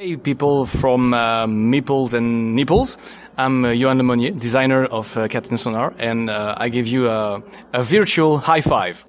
Hey people from uh, Meeples and Nipples. I'm uh, Johan Lemonnier, designer of uh, Captain Sonar, and uh, I give you a, a virtual high five.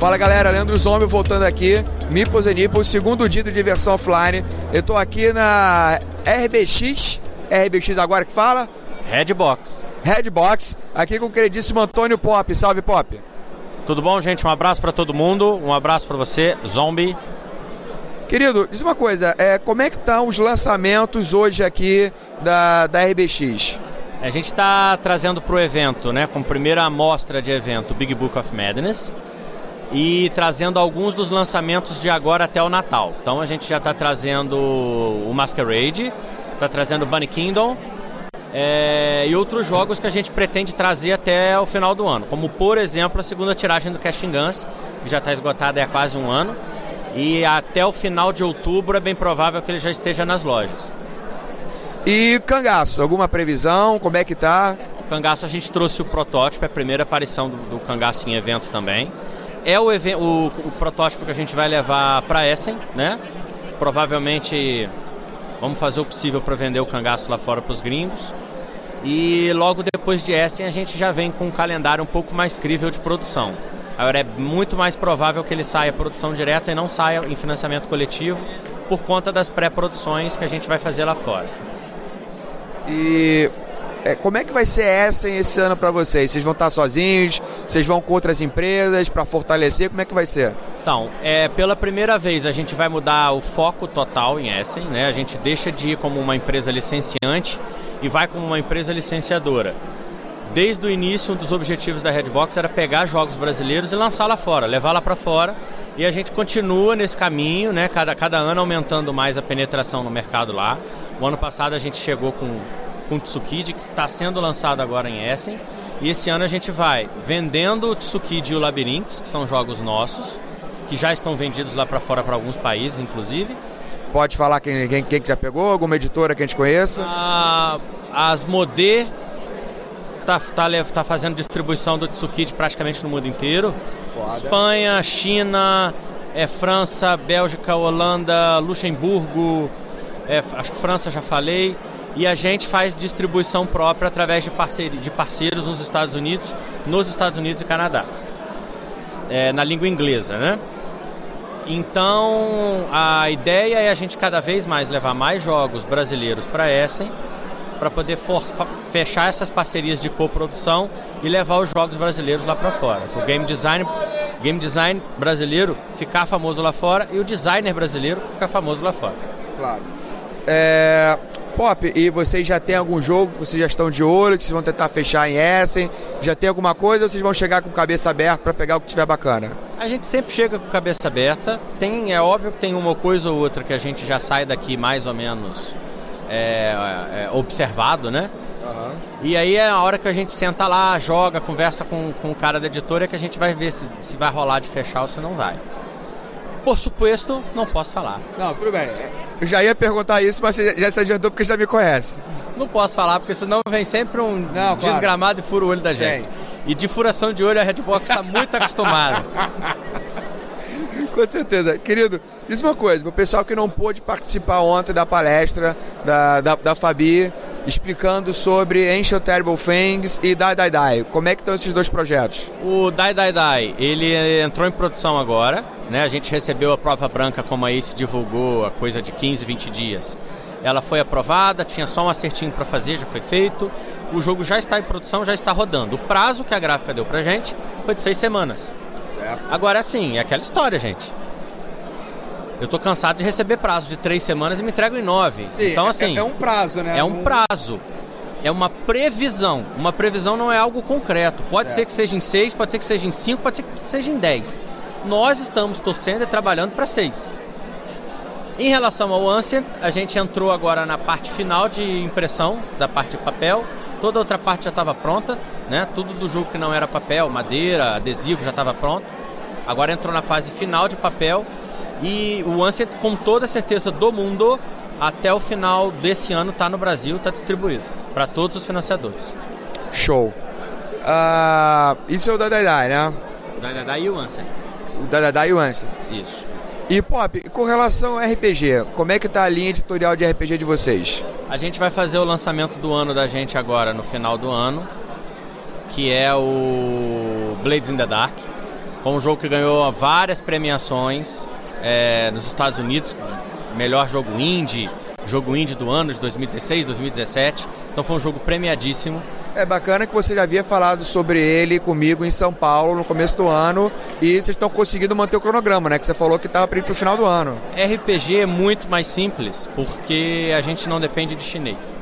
Fala galera, Leandro Zombie voltando aqui, Mipos e Nippos, segundo dia de diversão offline. Eu tô aqui na RBX, RBX agora que fala? Redbox. Redbox, aqui com o queridíssimo Antônio Pop. Salve Pop. Tudo bom, gente? Um abraço para todo mundo, um abraço para você, Zombie. Querido, diz uma coisa, é, como é que estão os lançamentos hoje aqui da, da RBX? A gente está trazendo para o evento, né, com primeira amostra de evento, Big Book of Madness e trazendo alguns dos lançamentos de agora até o Natal. Então a gente já está trazendo o Masquerade, está trazendo o Bunny Kingdom é, e outros jogos que a gente pretende trazer até o final do ano, como por exemplo a segunda tiragem do Casting Guns, que já está esgotada há quase um ano, e até o final de outubro é bem provável que ele já esteja nas lojas. E cangaço, alguma previsão? Como é que tá? O cangaço a gente trouxe o protótipo, é a primeira aparição do, do cangaço em evento também é o, o, o protótipo que a gente vai levar para Essen, né? Provavelmente vamos fazer o possível para vender o cangaço lá fora para os gringos. E logo depois de Essen a gente já vem com um calendário um pouco mais crível de produção. Agora é muito mais provável que ele saia produção direta e não saia em financiamento coletivo por conta das pré-produções que a gente vai fazer lá fora. E é, como é que vai ser essa esse ano para vocês? Vocês vão estar sozinhos? Vocês vão com outras empresas para fortalecer? Como é que vai ser? Então, é, pela primeira vez a gente vai mudar o foco total em Essen, né? A gente deixa de ir como uma empresa licenciante e vai como uma empresa licenciadora. Desde o início, um dos objetivos da Redbox era pegar jogos brasileiros e lançar lá fora, levar lá para fora. E a gente continua nesse caminho, né? Cada, cada ano aumentando mais a penetração no mercado lá. O ano passado a gente chegou com com o Tsukiji, que está sendo lançado agora em Essen. E esse ano a gente vai vendendo o Tsukiji e o Labyrinths, que são jogos nossos, que já estão vendidos lá para fora para alguns países, inclusive. Pode falar quem, quem, quem já pegou, alguma editora que a gente conheça? A, as Modê tá, tá, tá fazendo distribuição do Tsukiji praticamente no mundo inteiro. Foda. Espanha, China, é, França, Bélgica, Holanda, Luxemburgo, é, acho que França já falei e a gente faz distribuição própria através de, parceiro, de parceiros nos Estados Unidos, nos Estados Unidos e Canadá, é, na língua inglesa, né? Então a ideia é a gente cada vez mais levar mais jogos brasileiros para Essen, para poder for, fechar essas parcerias de coprodução e levar os jogos brasileiros lá para fora. O game design, game design brasileiro ficar famoso lá fora e o designer brasileiro ficar famoso lá fora. Claro. É, Pop, e vocês já têm algum jogo que vocês já estão de olho, que vocês vão tentar fechar em Essen? Já tem alguma coisa ou vocês vão chegar com cabeça aberta para pegar o que tiver bacana? A gente sempre chega com cabeça aberta. Tem, é óbvio que tem uma coisa ou outra que a gente já sai daqui mais ou menos é, é, observado, né? Uhum. E aí é a hora que a gente senta lá, joga, conversa com, com o cara da editora que a gente vai ver se, se vai rolar de fechar ou se não vai. Por suposto, não posso falar. Não, tudo bem. Eu já ia perguntar isso, mas você já se adiantou porque já me conhece. Não posso falar, porque senão vem sempre um não, desgramado claro. e fura o olho da gente. Sim. E de furação de olho a Redbox está muito acostumada. Com certeza. Querido, diz uma coisa, o pessoal que não pôde participar ontem da palestra da, da, da Fabi, explicando sobre Ancient Terrible Things e Die Die Die. Como é que estão esses dois projetos? O Die Die Die, ele entrou em produção agora, né? A gente recebeu a prova branca como aí se divulgou a coisa de 15, 20 dias. Ela foi aprovada, tinha só um acertinho para fazer, já foi feito. O jogo já está em produção, já está rodando. O prazo que a gráfica deu pra gente foi de seis semanas. Certo. Agora sim, é aquela história, gente. Eu tô cansado de receber prazo de três semanas e me entrego em nove. Sim, então, é, assim. É, é um prazo, né? É um prazo. É uma previsão. Uma previsão não é algo concreto. Pode certo. ser que seja em seis, pode ser que seja em cinco, pode ser que seja em dez. Nós estamos torcendo e trabalhando para seis. Em relação ao Ancient, a gente entrou agora na parte final de impressão, da parte de papel. Toda a outra parte já estava pronta, né? Tudo do jogo que não era papel, madeira, adesivo já estava pronto. agora entrou na fase final de papel e o Ansem, com toda a certeza do mundo, até o final desse ano está no Brasil, está distribuído para todos os financiadores. Show. Uh, isso é o Dadadai, né? O Dadadai e o Ansem. O Dadadai e o Ansem. Isso. E Pop, com relação ao RPG, como é que tá a linha editorial de RPG de vocês? A gente vai fazer o lançamento do ano da gente agora no final do ano, que é o Blades in the Dark, com um jogo que ganhou várias premiações é, nos Estados Unidos, melhor jogo indie, jogo indie do ano de 2016, 2017. Então foi um jogo premiadíssimo. É bacana que você já havia falado sobre ele comigo em São Paulo no começo do ano e vocês estão conseguindo manter o cronograma, né? Que você falou que estava para o final do ano. RPG é muito mais simples porque a gente não depende de chinês.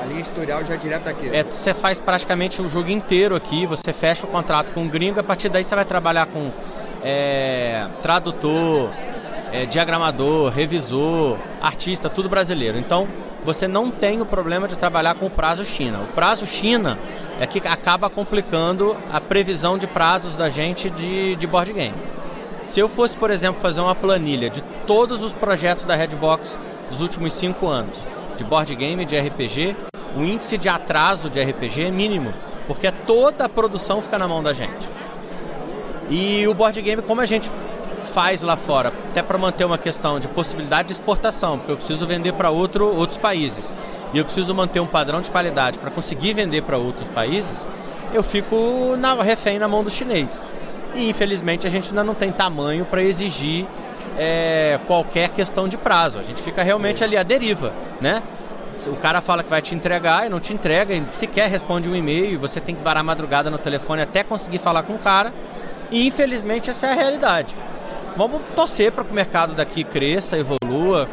A linha editorial já é direto aqui. É, você faz praticamente o jogo inteiro aqui, você fecha o contrato com o gringo, a partir daí você vai trabalhar com é, tradutor, é, diagramador, revisor, artista, tudo brasileiro. Então você não tem o problema de trabalhar com o prazo China. O prazo China é que acaba complicando a previsão de prazos da gente de, de board game. Se eu fosse, por exemplo, fazer uma planilha de todos os projetos da Redbox dos últimos cinco anos, de board game de RPG, o índice de atraso de RPG é mínimo, porque toda a produção fica na mão da gente. E o board game, como a gente faz lá fora, até para manter uma questão de possibilidade de exportação, porque eu preciso vender para outro, outros países e eu preciso manter um padrão de qualidade para conseguir vender para outros países, eu fico na, refém na mão do chinês. E infelizmente a gente ainda não tem tamanho para exigir é, qualquer questão de prazo. A gente fica realmente Sim. ali à deriva, né? O cara fala que vai te entregar e não te entrega, e sequer responde um e-mail, você tem que varar madrugada no telefone até conseguir falar com o cara. E infelizmente essa é a realidade. Vamos torcer para que o mercado daqui cresça, evolua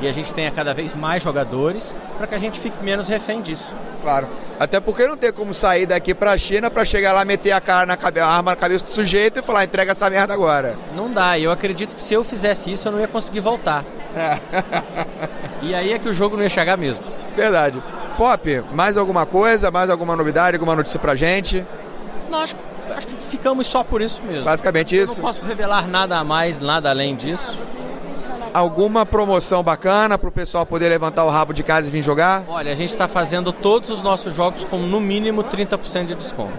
e a gente tenha cada vez mais jogadores para que a gente fique menos refém disso. Claro. Até porque não tem como sair daqui para a China para chegar lá, meter a cara na cabeça, a arma na cabeça do sujeito e falar, entrega essa merda agora. Não dá. E eu acredito que se eu fizesse isso, eu não ia conseguir voltar. É. e aí é que o jogo não ia chegar mesmo. Verdade. Pop, mais alguma coisa, mais alguma novidade, alguma notícia pra gente? Não, acho acho que ficamos só por isso mesmo. Basicamente isso. Eu não posso revelar nada a mais, nada além disso. Alguma promoção bacana para o pessoal poder levantar o rabo de casa e vir jogar? Olha, a gente está fazendo todos os nossos jogos com no mínimo 30% de desconto.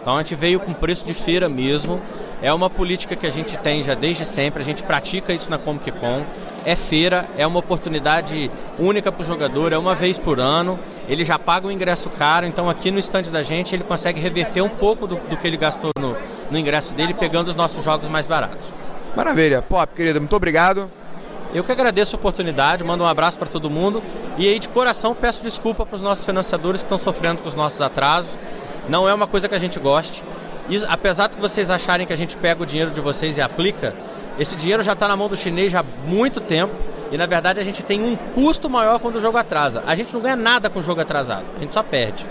Então a gente veio com preço de feira mesmo. É uma política que a gente tem já desde sempre, a gente pratica isso na Comic Con. É feira, é uma oportunidade única para o jogador, é uma vez por ano. Ele já paga o ingresso caro, então aqui no estande da gente ele consegue reverter um pouco do, do que ele gastou no, no ingresso dele, pegando os nossos jogos mais baratos. Maravilha. Pop, querido, muito obrigado. Eu que agradeço a oportunidade, mando um abraço para todo mundo e aí de coração peço desculpa para os nossos financiadores que estão sofrendo com os nossos atrasos. Não é uma coisa que a gente goste. Isso, apesar de vocês acharem que a gente pega o dinheiro de vocês e aplica, esse dinheiro já está na mão do chinês há muito tempo e na verdade a gente tem um custo maior quando o jogo atrasa. A gente não ganha nada com o jogo atrasado, a gente só perde.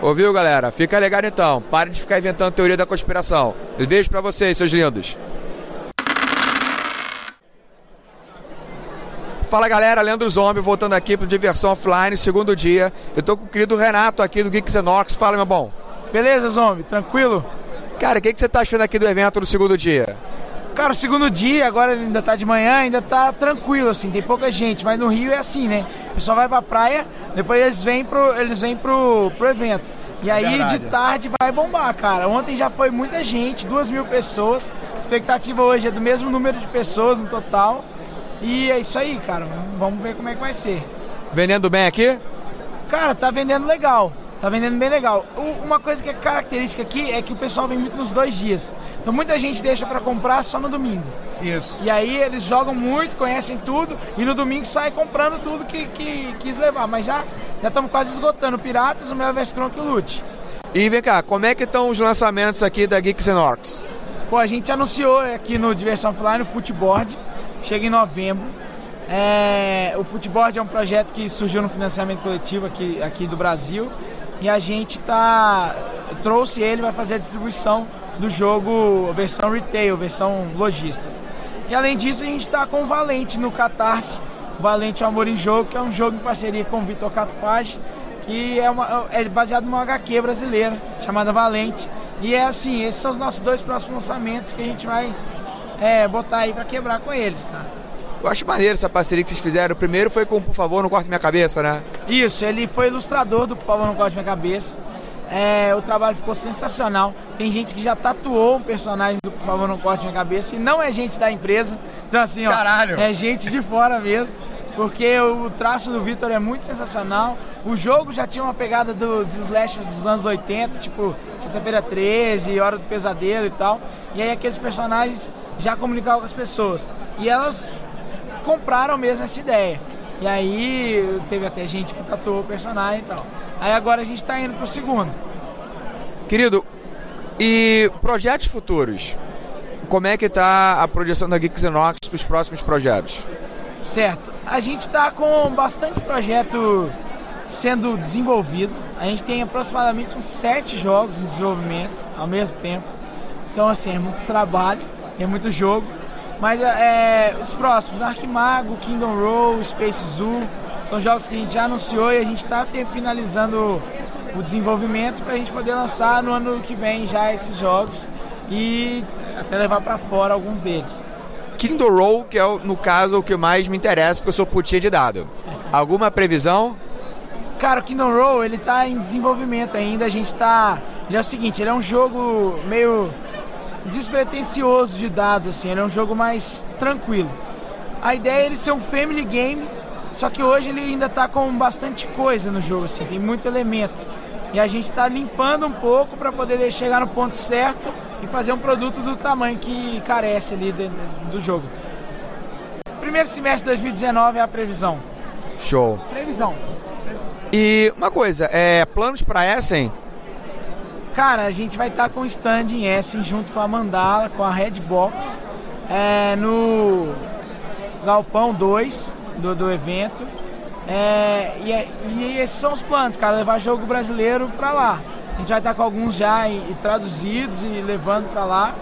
Ouviu, galera? Fica ligado então. Pare de ficar inventando teoria da conspiração. Um beijo para vocês, seus lindos. Fala galera, Leandro Zombie voltando aqui pro Diversão Offline, segundo dia. Eu tô com o querido Renato aqui do Geeks Enox. Fala, meu bom. Beleza, Zombie? Tranquilo? Cara, o que, que você tá achando aqui do evento no segundo dia? Cara, o segundo dia, agora ainda tá de manhã, ainda tá tranquilo, assim, tem pouca gente, mas no Rio é assim, né? O pessoal vai pra praia, depois eles vêm pro, eles vêm pro, pro evento. E aí Verdade. de tarde vai bombar, cara. Ontem já foi muita gente, duas mil pessoas. A expectativa hoje é do mesmo número de pessoas no total. E é isso aí, cara. Vamos ver como é que vai ser. Vendendo bem aqui? Cara, tá vendendo legal. Tá vendendo bem legal. Uma coisa que é característica aqui é que o pessoal vem muito nos dois dias. Então muita gente deixa para comprar só no domingo. Isso. E aí eles jogam muito, conhecem tudo e no domingo sai comprando tudo que, que quis levar. Mas já já estamos quase esgotando Piratas, o Melvest Cronk e o Lute. E vem cá, como é que estão os lançamentos aqui da Geeks and Orcs? Pô, a gente anunciou aqui no Diversão Offline o Footboard, chega em novembro. É, o Footboard é um projeto que surgiu no financiamento coletivo aqui, aqui do Brasil e a gente tá trouxe ele vai fazer a distribuição do jogo versão retail, versão lojistas. E além disso, a gente está com o Valente no Catarse, Valente Amor em Jogo, que é um jogo em parceria com o Vitor Catfage, que é, uma, é baseado numa HQ brasileira chamada Valente. E é assim, esses são os nossos dois próximos lançamentos que a gente vai é, botar aí para quebrar com eles, cara. Eu acho maneiro essa parceria que vocês fizeram. O primeiro foi com Por Favor Não Corte Minha Cabeça, né? Isso, ele foi ilustrador do Por Favor Não Corte Minha Cabeça. É, o trabalho ficou sensacional. Tem gente que já tatuou um personagem do Por Favor Não Corte Minha Cabeça e não é gente da empresa. Então assim, ó, Caralho. é gente de fora mesmo. Porque o traço do Vitor é muito sensacional. O jogo já tinha uma pegada dos slashers dos anos 80, tipo Sexta-feira 13, Hora do Pesadelo e tal. E aí aqueles personagens já comunicavam com as pessoas. E elas compraram mesmo essa ideia. E aí teve até gente que tatuou o personagem e tal. Aí agora a gente está indo pro segundo. Querido, e projetos futuros? Como é que tá a projeção da Geeks Inox para os próximos projetos? Certo. A gente está com bastante projeto sendo desenvolvido. A gente tem aproximadamente uns sete jogos em desenvolvimento ao mesmo tempo. Então, assim, é muito trabalho, é muito jogo. Mas é, os próximos, Arquimago, Kingdom Roll, Space Zoo, são jogos que a gente já anunciou e a gente está finalizando o desenvolvimento para a gente poder lançar no ano que vem já esses jogos e até levar para fora alguns deles. Kingdom Roll, que é, no caso, o que mais me interessa, porque eu sou putinha de dado. Alguma previsão? Cara, o Kingdom Roll, ele tá em desenvolvimento ainda, a gente tá... Ele é o seguinte, ele é um jogo meio despretensioso de dados, assim, ele é um jogo mais tranquilo. A ideia é ele ser um family game, só que hoje ele ainda tá com bastante coisa no jogo, assim, tem muito elemento. E a gente está limpando um pouco para poder chegar no ponto certo e fazer um produto do tamanho que carece ali do, do jogo. Primeiro semestre de 2019 é a previsão. Show. Previsão. E uma coisa, é, planos para Essen? Cara, a gente vai estar tá com stand em Essen junto com a Mandala, com a Redbox, é, no Galpão 2 do, do evento. É, e, é, e, esses são os planos, cara, levar jogo brasileiro para lá. A gente vai estar tá com alguns já e, e traduzidos e levando para lá.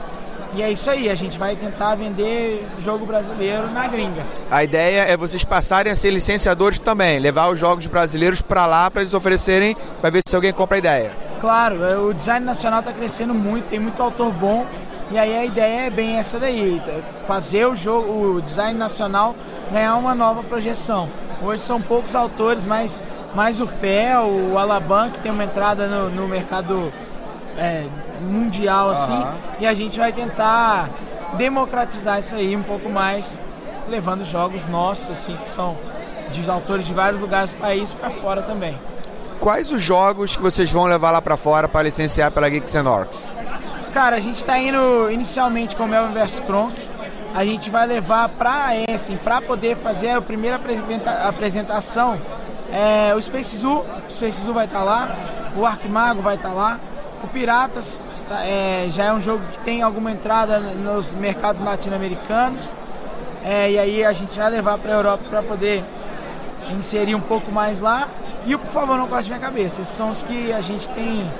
E é isso aí, a gente vai tentar vender jogo brasileiro na gringa. A ideia é vocês passarem a ser licenciadores também, levar os jogos brasileiros para lá para eles oferecerem, para ver se alguém compra a ideia. Claro, é, o design nacional está crescendo muito, tem muito autor bom. E aí a ideia é bem essa daí, fazer o jogo, o design nacional ganhar uma nova projeção. Hoje são poucos autores, mas mais o Fel, o Alaban, que tem uma entrada no, no mercado é, mundial assim, uhum. e a gente vai tentar democratizar isso aí um pouco mais, levando jogos nossos assim que são de autores de vários lugares do país para fora também. Quais os jogos que vocês vão levar lá para fora para licenciar pela Geeks and Orcs? Cara, a gente está indo inicialmente com o Melvin vs Kronk. A gente vai levar para Essen, para poder fazer a primeira apresentação. É, o Space Zoo, o Space Zoo vai estar tá lá, o Arquimago vai estar tá lá, o Piratas tá, é, já é um jogo que tem alguma entrada nos mercados latino-americanos. É, e aí a gente vai levar para a Europa para poder inserir um pouco mais lá. E o Por Favor Não Corte Minha Cabeça. Esses são os que a gente tem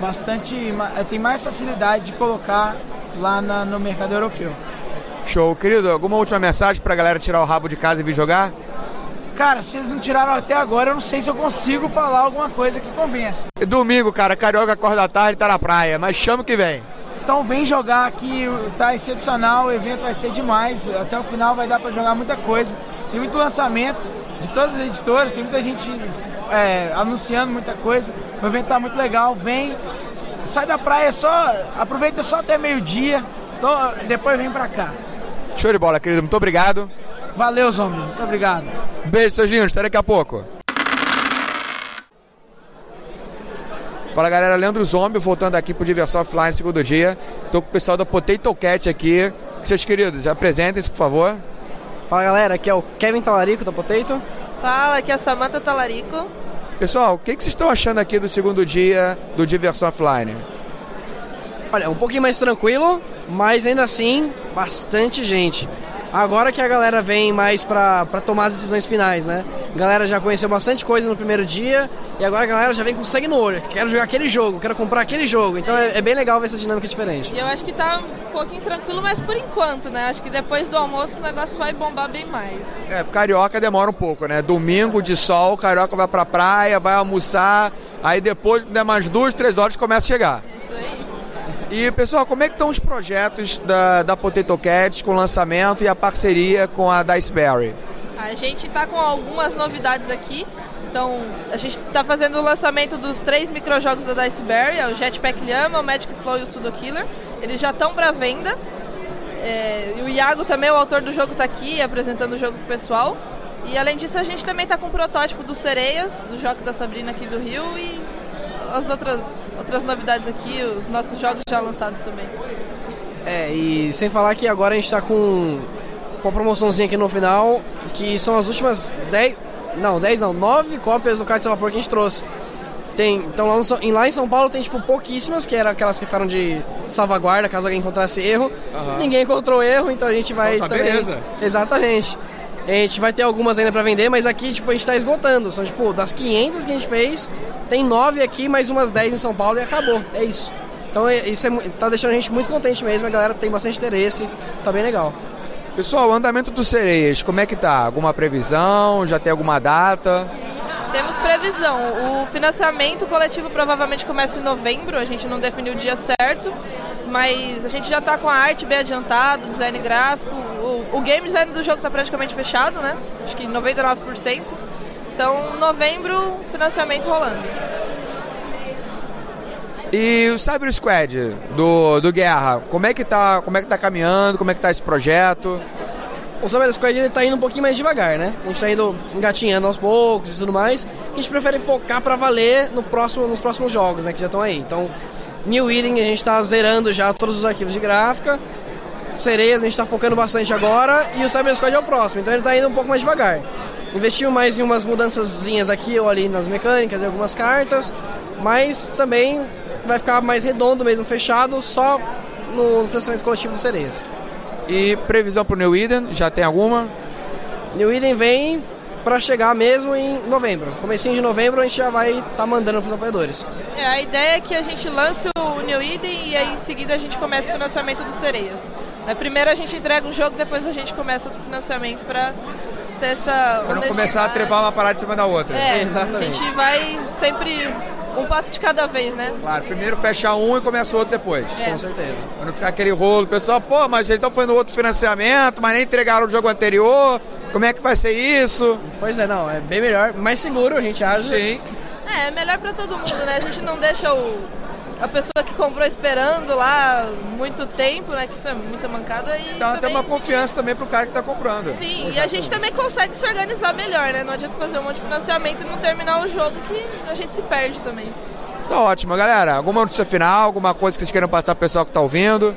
bastante, tem mais facilidade de colocar lá na, no mercado europeu. Show. Querido, alguma última mensagem para a galera tirar o rabo de casa e vir jogar? Cara, se eles não tiraram até agora, eu não sei se eu consigo falar alguma coisa que convença. Domingo, cara, Carioca acorda à tarde e tá na praia, mas chama que vem. Então vem jogar aqui, tá excepcional, o evento vai ser demais. Até o final vai dar para jogar muita coisa. Tem muito lançamento de todas as editoras, tem muita gente é, anunciando muita coisa. O evento tá muito legal, vem, sai da praia só, aproveita só até meio-dia, então, depois vem para cá. Show de bola, querido, muito obrigado. Valeu, Zombie. Muito obrigado. Beijo, seus lindos. Até daqui a pouco. Fala galera, Leandro Zombie, voltando aqui pro Diversão Offline, segundo dia. Tô com o pessoal da Potato Cat aqui. Seus queridos, apresentem-se, por favor. Fala galera, aqui é o Kevin Talarico da Potato. Fala, aqui é a Samantha Talarico. Pessoal, o que, que vocês estão achando aqui do segundo dia do Diversão Offline? Olha, um pouquinho mais tranquilo, mas ainda assim, bastante gente. Agora que a galera vem mais pra, pra tomar as decisões finais, né? A galera já conheceu bastante coisa no primeiro dia e agora a galera já vem com sangue no olho. Quero jogar aquele jogo, quero comprar aquele jogo. Então é, é bem legal ver essa dinâmica diferente. E eu acho que tá um pouquinho tranquilo, mas por enquanto, né? Acho que depois do almoço o negócio vai bombar bem mais. É, carioca demora um pouco, né? Domingo de sol, carioca vai pra praia, vai almoçar, aí depois, der mais duas, três horas, começa a chegar. Aí. E pessoal, como é que estão os projetos da, da Potato Cats com o lançamento e a parceria com a Diceberry? A gente tá com algumas novidades aqui. Então, a gente tá fazendo o lançamento dos três microjogos da Diceberry, é o Jetpack Llama, o Magic Flow e o Sudo Killer. Eles já estão para venda. É, o Iago também, o autor do jogo, tá aqui apresentando o jogo pro pessoal. E além disso, a gente também tá com o protótipo do Sereias, do jogo da Sabrina aqui do Rio e as outras, outras novidades aqui, os nossos jogos já lançados também. É, e sem falar que agora a gente tá com, com uma promoçãozinha aqui no final, que são as últimas 10, não, 10 não, 9 cópias do Kart de Vapor que a gente trouxe. Tem, então lá, no, em, lá em São Paulo tem tipo pouquíssimas, que eram aquelas que ficaram de salvaguarda caso alguém encontrasse erro. Aham. Ninguém encontrou erro, então a gente vai Então tá também. beleza. Exatamente. A gente vai ter algumas ainda pra vender, mas aqui tipo a gente tá esgotando. São tipo das 500 que a gente fez, tem 9 aqui, mais umas 10 em São Paulo e acabou. É isso. Então é- isso é, tá deixando a gente muito contente mesmo, a galera tem bastante interesse, tá bem legal. Pessoal, o andamento dos Sereias, como é que tá? Alguma previsão? Já tem alguma data? Temos previsão. O financiamento coletivo provavelmente começa em novembro, a gente não definiu o dia certo, mas a gente já está com a arte bem adiantada, design gráfico. O, o game design do jogo está praticamente fechado, né? Acho que 99%. Então, novembro, financiamento rolando. E o Cyber Squad do, do Guerra, como é que tá, como é que tá caminhando? Como é que tá esse projeto? O Cyber Squad ele tá indo um pouquinho mais devagar, né? A gente tá indo engatinhando aos poucos e tudo mais. A gente prefere focar pra valer no próximo, nos próximos jogos, né? Que já estão aí. Então, New Eden a gente tá zerando já todos os arquivos de gráfica. Sereias a gente tá focando bastante agora. E o Cyber Squad é o próximo, então ele tá indo um pouco mais devagar. Investiu mais em umas mudançazinhas aqui ou ali nas mecânicas, em algumas cartas. Mas também vai ficar mais redondo mesmo, fechado, só no financiamento coletivo do Sereias. E previsão pro New Eden, já tem alguma? New Eden vem pra chegar mesmo em novembro. Comecinho de novembro a gente já vai estar mandando pros apoiadores. É, a ideia é que a gente lance o New Eden e aí em seguida a gente começa o financiamento dos Sereias. Né, Primeiro a gente entrega o jogo, depois a gente começa outro financiamento para ter essa. Pra não começar a trepar uma parada em cima da outra. É, Exatamente. a gente vai sempre um passo de cada vez, né? Claro, primeiro fecha um e começa o outro depois. É. Com certeza. Pra não ficar aquele rolo, o pessoal, pô, mas eles estão fazendo outro financiamento, mas nem entregaram o jogo anterior. Como é que vai ser isso? Pois é, não, é bem melhor, mais seguro a gente acha. Sim. É, é melhor pra todo mundo, né? A gente não deixa o, a pessoa que comprou esperando lá muito tempo, né? Que isso é muita mancada e. Então tem também uma a gente- confiança também pro cara que tá comprando. Sim, e a gente também consegue se organizar melhor, né? Não adianta fazer um monte de financiamento e não terminar o jogo que a gente se perde também. Tá ótimo, galera. Alguma notícia final, alguma coisa que vocês queiram passar pro pessoal que tá ouvindo?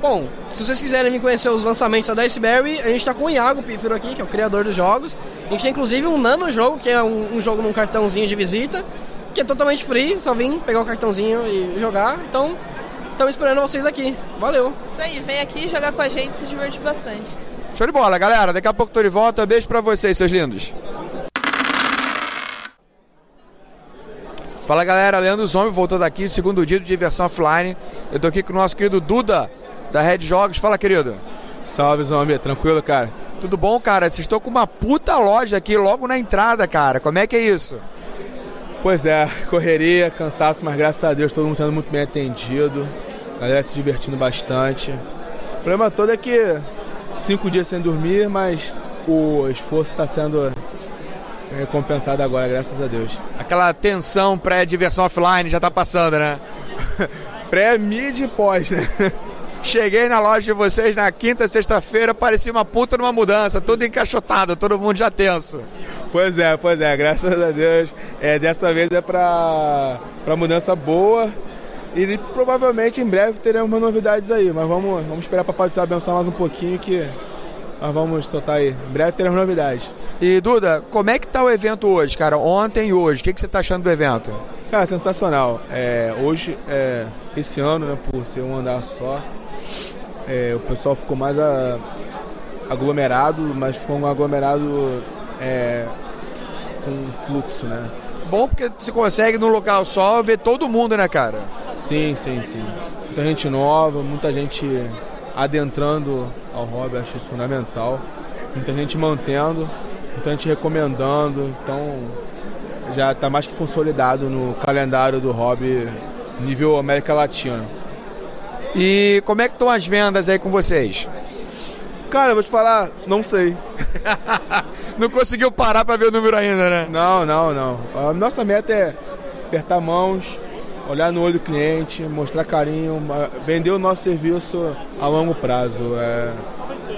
Bom, se vocês quiserem vir conhecer os lançamentos da Diceberry, a gente tá com o Iago Pífero aqui, que é o criador dos jogos. A gente tem inclusive um nano jogo, que é um, um jogo num cartãozinho de visita, que é totalmente free, só vim pegar o cartãozinho e jogar. Então, estamos esperando vocês aqui. Valeu! Isso aí, vem aqui jogar com a gente e se divertir bastante. Show de bola, galera. Daqui a pouco tô de volta. Beijo pra vocês, seus lindos. Fala galera, Leandro Zombie voltando aqui, segundo dia de diversão offline. Eu tô aqui com o nosso querido Duda, da Red Jogos. Fala, querido. Salve, Zombie. Tranquilo, cara? Tudo bom, cara? Vocês estão com uma puta loja aqui logo na entrada, cara. Como é que é isso? Pois é, correria, cansaço, mas graças a Deus todo mundo sendo muito bem atendido. A galera se divertindo bastante. O problema todo é que cinco dias sem dormir, mas o esforço está sendo recompensado agora, graças a Deus. Aquela tensão pré-diversão offline já tá passando, né? Pré, mid e pós, né? Cheguei na loja de vocês na quinta, sexta-feira, parecia uma puta numa mudança, tudo encaixotado, todo mundo já tenso. Pois é, pois é, graças a Deus. É, dessa vez é pra, pra mudança boa. E provavelmente em breve teremos novidades aí, mas vamos, vamos esperar para Papai do Céu abençoar mais um pouquinho que nós vamos soltar aí. Em breve teremos novidades. E Duda, como é que tá o evento hoje, cara? Ontem e hoje, o que, que você tá achando do evento? Cara, sensacional. É, hoje, é, esse ano, né, por ser um andar só, é, o pessoal ficou mais a, aglomerado, mas ficou um aglomerado é, com fluxo, né? Bom porque você consegue no local só ver todo mundo, né, cara? Sim, sim, sim. Muita gente nova, muita gente adentrando ao hobby, acho isso fundamental. Muita gente mantendo, muita gente recomendando, então já está mais que consolidado no calendário do hobby nível América Latina. E como é que estão as vendas aí com vocês? Cara, eu vou te falar, não sei. não conseguiu parar para ver o número ainda, né? Não, não, não. A nossa meta é apertar mãos, olhar no olho do cliente, mostrar carinho, vender o nosso serviço a longo prazo. É,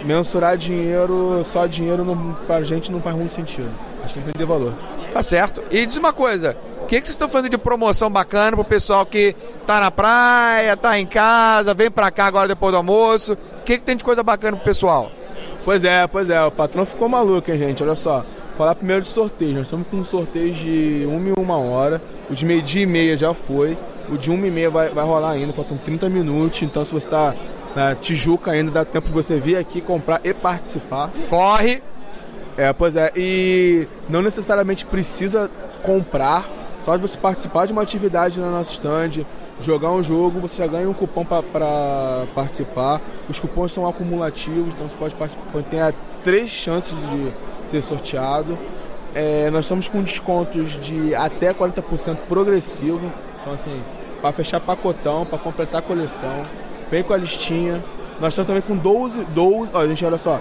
mensurar dinheiro, só dinheiro não, pra gente não faz muito sentido. Acho que tem que vender valor. Tá certo. E diz uma coisa, que, que vocês estão fazendo de promoção bacana pro pessoal que tá na praia, tá em casa, vem pra cá agora depois do almoço? O que, que tem de coisa bacana pro pessoal? Pois é, pois é, o patrão ficou maluco, hein, gente? Olha só. Falar primeiro de sorteio. Nós estamos com um sorteio de uma e uma hora. O de meio dia e meia já foi. O de uma e meia vai, vai rolar ainda, faltam 30 minutos. Então se você está na Tijuca ainda, dá tempo de você vir aqui comprar e participar. Corre! É, pois é, e não necessariamente precisa comprar, só de você participar de uma atividade na nossa stand, jogar um jogo, você já ganha um cupom para participar. Os cupons são acumulativos, então você pode participar, tem três chances de ser sorteado. É, nós estamos com descontos de até 40% progressivo. Então, assim, para fechar pacotão, para completar a coleção, vem com a listinha. Nós estamos também com 12, 12 ó, gente, olha só,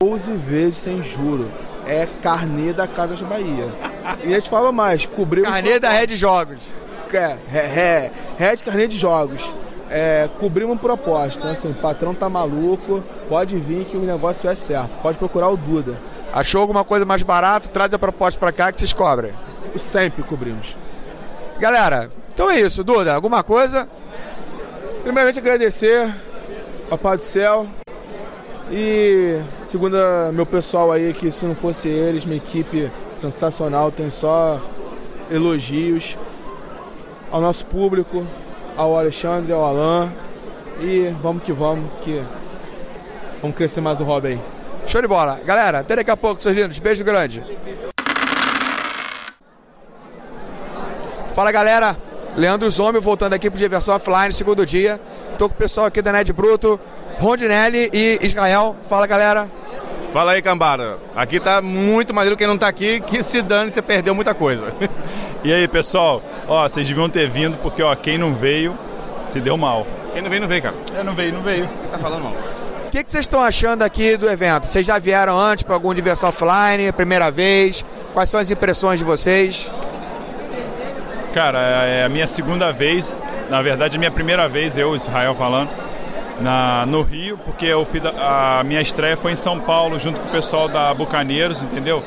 12 vezes sem juro. É carnê da Casas Bahia. E a gente fala mais, cobrir. Carnê da Red Jogos. É, é, é, Red Carnê de Jogos. É, cobrir uma proposta. Assim, o patrão tá maluco, pode vir que o negócio é certo. Pode procurar o Duda. Achou alguma coisa mais barato? Traz a proposta para cá que vocês cobrem. Sempre cobrimos. Galera, então é isso. Duda, alguma coisa? Primeiramente agradecer, Papai do Céu. E segundo meu pessoal aí, que se não fosse eles, minha equipe sensacional, tem só elogios ao nosso público, ao Alexandre, ao Alan. E vamos que vamos, que vamos crescer mais o hobby aí. Show de bola. Galera, até daqui a pouco, seus lindos. Beijo grande. Fala, galera. Leandro Zombio voltando aqui pro Diversão Offline, segundo dia. Tô com o pessoal aqui da Ned Bruto, Rondinelli e Israel. Fala, galera. Fala aí, cambada. Aqui tá muito maneiro quem não tá aqui, que se dane, você perdeu muita coisa. e aí, pessoal? Ó, vocês deviam ter vindo, porque ó, quem não veio, se deu mal. Quem não veio, não veio, cara. Eu não veio, não veio. Você tá falando mal. O que, que vocês estão achando aqui do evento? Vocês já vieram antes para algum diversão offline, primeira vez? Quais são as impressões de vocês? Cara, é a minha segunda vez, na verdade, a minha primeira vez, eu, Israel, falando, na, no Rio, porque eu fiz a, a minha estreia foi em São Paulo, junto com o pessoal da Bucaneiros, entendeu?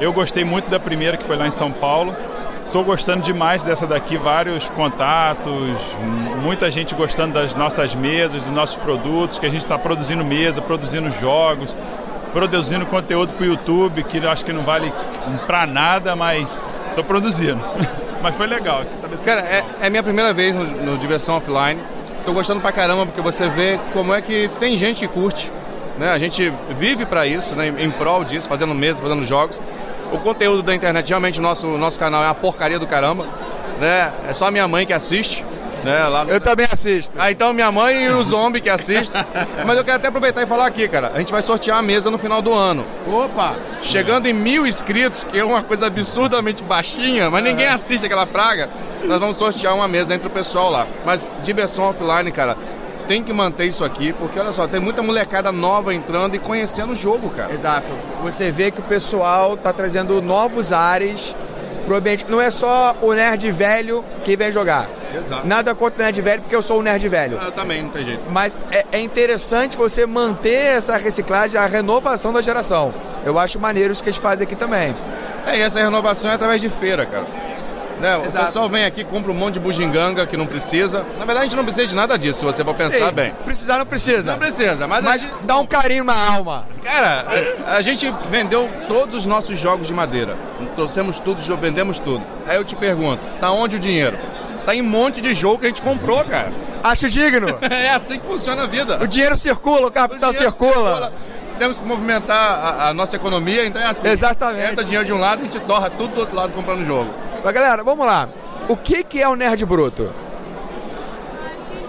Eu gostei muito da primeira, que foi lá em São Paulo. Estou gostando demais dessa daqui, vários contatos, muita gente gostando das nossas mesas, dos nossos produtos, que a gente está produzindo mesa, produzindo jogos, produzindo conteúdo para o YouTube, que eu acho que não vale para nada, mas estou produzindo. mas foi legal. Cara, é, é minha primeira vez no, no Diversão Offline. Estou gostando pra caramba, porque você vê como é que tem gente que curte. Né? A gente vive para isso, né? em prol disso, fazendo mesas, fazendo jogos. O conteúdo da internet, realmente, nosso, nosso canal é uma porcaria do caramba. Né? É só minha mãe que assiste. Né, lá no... Eu também assisto. Ah, então minha mãe e o zombie que assistem. Mas eu quero até aproveitar e falar aqui, cara. A gente vai sortear a mesa no final do ano. Opa! Chegando em mil inscritos, que é uma coisa absurdamente baixinha, mas ninguém assiste aquela praga. Nós vamos sortear uma mesa entre o pessoal lá. Mas diversão offline, cara. Tem que manter isso aqui, porque olha só, tem muita molecada nova entrando e conhecendo o jogo, cara. Exato. Você vê que o pessoal tá trazendo novos ares pro ambiente. Não é só o nerd velho que vem jogar. Exato. Nada contra o nerd velho, porque eu sou um nerd velho. Eu também, não tem jeito. Mas é, é, interessante você manter essa reciclagem, a renovação da geração. Eu acho maneiro isso que eles fazem aqui também. É, e essa renovação é através de feira, cara. Né? O pessoal vem aqui, compra um monte de bugiganga que não precisa. Na verdade, a gente não precisa de nada disso, se você for pensar Sim, bem. Precisar não precisa. Não precisa, mas, mas gente... dá um carinho na alma. Cara, a, a, gente vendeu todos os nossos jogos de madeira. Trouxemos tudo, vendemos tudo. Aí eu te pergunto, tá onde o dinheiro? Tá em um monte de jogo que a gente comprou, cara. Acho digno. é assim que funciona a vida. O dinheiro circula, o capital o circula. circula. temos que movimentar a, a nossa economia, então é assim. Exatamente. Entra dinheiro de um lado, a gente torra tudo do outro lado comprando jogo. Mas galera, vamos lá. O que, que é o Nerd Bruto?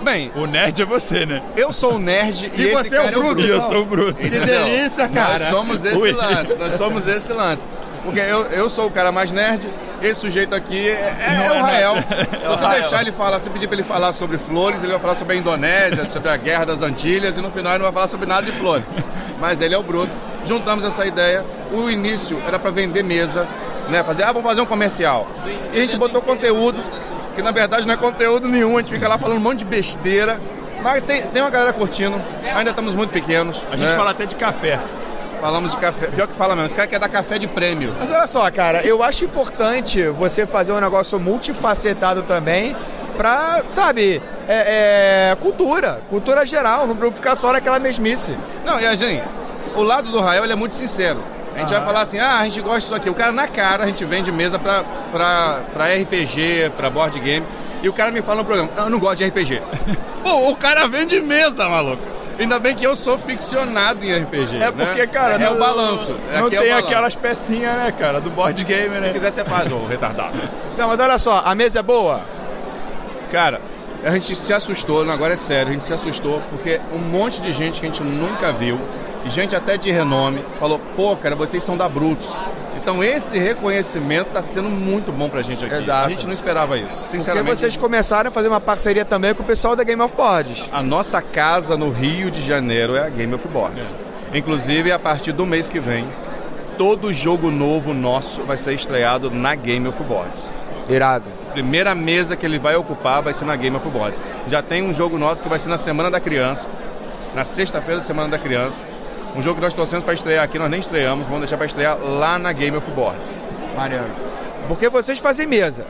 Bem, O nerd é você, né? eu sou o nerd e, E esse você é o bruto, é o E eu bruto. sou o bruto. Que delícia, cara. Nós somos esse Ui. lance, nós somos esse lance. Porque eu, eu sou o cara mais nerd, esse sujeito aqui é, é, é é o Rael. Se É o você Rael. deixar ele falar, se pedir pra ele falar sobre flores, ele vai falar sobre a Indonésia, sobre a guerra das Antilhas e no final ele não vai falar sobre nada de flores. Mas ele é o bruto. Juntamos essa ideia. O início era pra vender mesa, né? Fazer, ah, vamos fazer um comercial. E a gente botou conteúdo, que na verdade não é conteúdo nenhum, a gente fica lá falando um monte de besteira. Mas tem, tem uma galera curtindo, ainda estamos muito pequenos. A gente né? fala até de café. Falamos de café. Pior que fala mesmo, esse cara quer dar café de prêmio. Mas olha só, cara, eu acho importante você fazer um negócio multifacetado também pra, sabe, é, é, cultura, cultura geral, não ficar só naquela mesmice. Não, e a gente, o lado do Rael ele é muito sincero. A gente vai falar assim, ah, a gente gosta disso aqui. O cara na cara, a gente vende mesa pra, pra, pra RPG, pra board game. E o cara me fala no programa, "Ah, eu não gosto de RPG. Pô, o cara vende mesa, maluco. Ainda bem que eu sou ficcionado em RPG. É porque, né? cara, é, não, o balanço. Não é o tem balanço. aquelas pecinhas, né, cara, do board game, né? Se quiser, você faz, ô retardado. Não, mas olha só, a mesa é boa? Cara, a gente se assustou, não, agora é sério, a gente se assustou porque um monte de gente que a gente nunca viu, e gente até de renome, falou: pô, cara, vocês são da Brutus. Então esse reconhecimento tá sendo muito bom pra gente aqui. Exato. A gente não esperava isso, Porque sinceramente. vocês começaram a fazer uma parceria também com o pessoal da Game of Boards. A nossa casa no Rio de Janeiro é a Game of Boards. Inclusive, a partir do mês que vem, todo jogo novo nosso vai ser estreado na Game of Boards. Irado. primeira mesa que ele vai ocupar vai ser na Game of Boards. Já tem um jogo nosso que vai ser na Semana da Criança, na sexta-feira da Semana da Criança. Um jogo que nós torcemos para estrear aqui, nós nem estreamos, vamos deixar para estrear lá na Game of Boards. Maneiro. Porque vocês fazem mesa.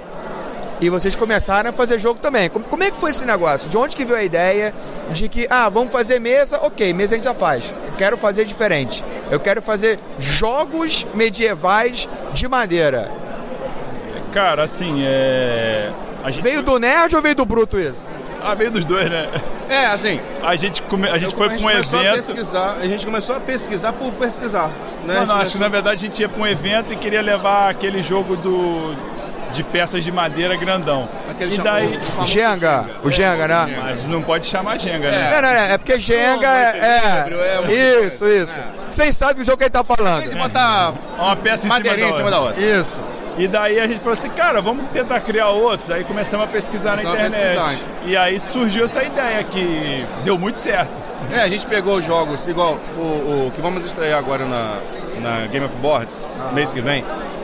E vocês começaram a fazer jogo também. Como, como é que foi esse negócio? De onde que veio a ideia de que, ah, vamos fazer mesa, ok, mesa a gente já faz. Eu quero fazer diferente. Eu quero fazer jogos medievais de madeira. Cara, assim, é. A gente... Veio do nerd ou veio do bruto isso? Ah, veio dos dois, né? É, assim, A gente, come... a gente eu- foi a pra gente um começou a evento. pesquisar, a gente começou a pesquisar por pesquisar. Né? A Não, não, acho que na verdade a gente ia pra um evento e queria levar aquele jogo do de peças de madeira grandão. Aquele e daí. Jenga, o Jenga, né? Mas não pode chamar Jenga, É. né? Não, não, não, é porque Jenga é. é é isso, isso. É. Vocês sabem o jogo que ele tá A gente falando. botar Uma peça em madeirinha em cima da outra. Isso. E daí a gente falou assim, cara, vamos tentar criar outros. Aí começamos a pesquisar Começamos na internet. pesquisar. E aí surgiu essa ideia que deu muito certo. É, a gente pegou os jogos, igual o, o que vamos estrear agora na, na Game of Boards, mês que vem.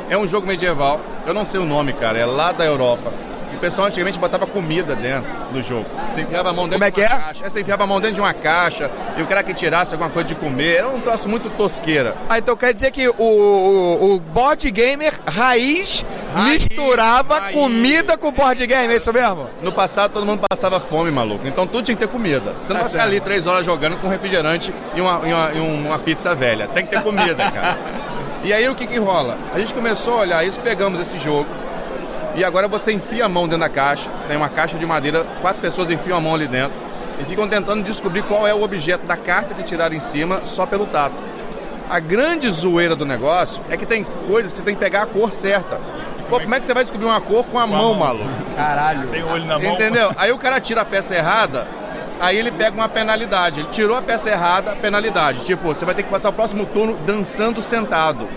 É um jogo medieval, eu não sei o nome, cara, é lá da Europa. O pessoal antigamente botava comida dentro do jogo. Você enfiava a mão dentro Como é de uma que é? caixa. Você enfiava a mão dentro de uma caixa e o cara que tirasse alguma coisa de comer. Era um troço muito tosqueira. Ah, então quer dizer que o, o, o board gamer raiz, Raiz, misturava raiz. comida com board game, é isso mesmo? No passado todo mundo passava fome, maluco. Então tudo tinha que ter comida. Você não Tá vai ficar ali três horas jogando com refrigerante e uma, e uma, e uma pizza velha. Tem que ter comida, cara. E aí o que que rola? A gente começou a olhar isso, pegamos esse jogo. E agora você enfia a mão dentro da caixa. Tem uma caixa de madeira, quatro pessoas enfiam a mão ali dentro. E ficam tentando descobrir qual é o objeto da carta que tiraram em cima só pelo tato. A grande zoeira do negócio é que tem coisas que você tem que pegar a cor certa. Pô, como é que você vai descobrir uma cor com a mão, maluco? Caralho. Tem olho na mão. Entendeu? Aí o cara tira a peça errada, aí ele pega uma penalidade. Ele tirou a peça errada, penalidade. Tipo, você vai ter que passar o próximo turno dançando sentado.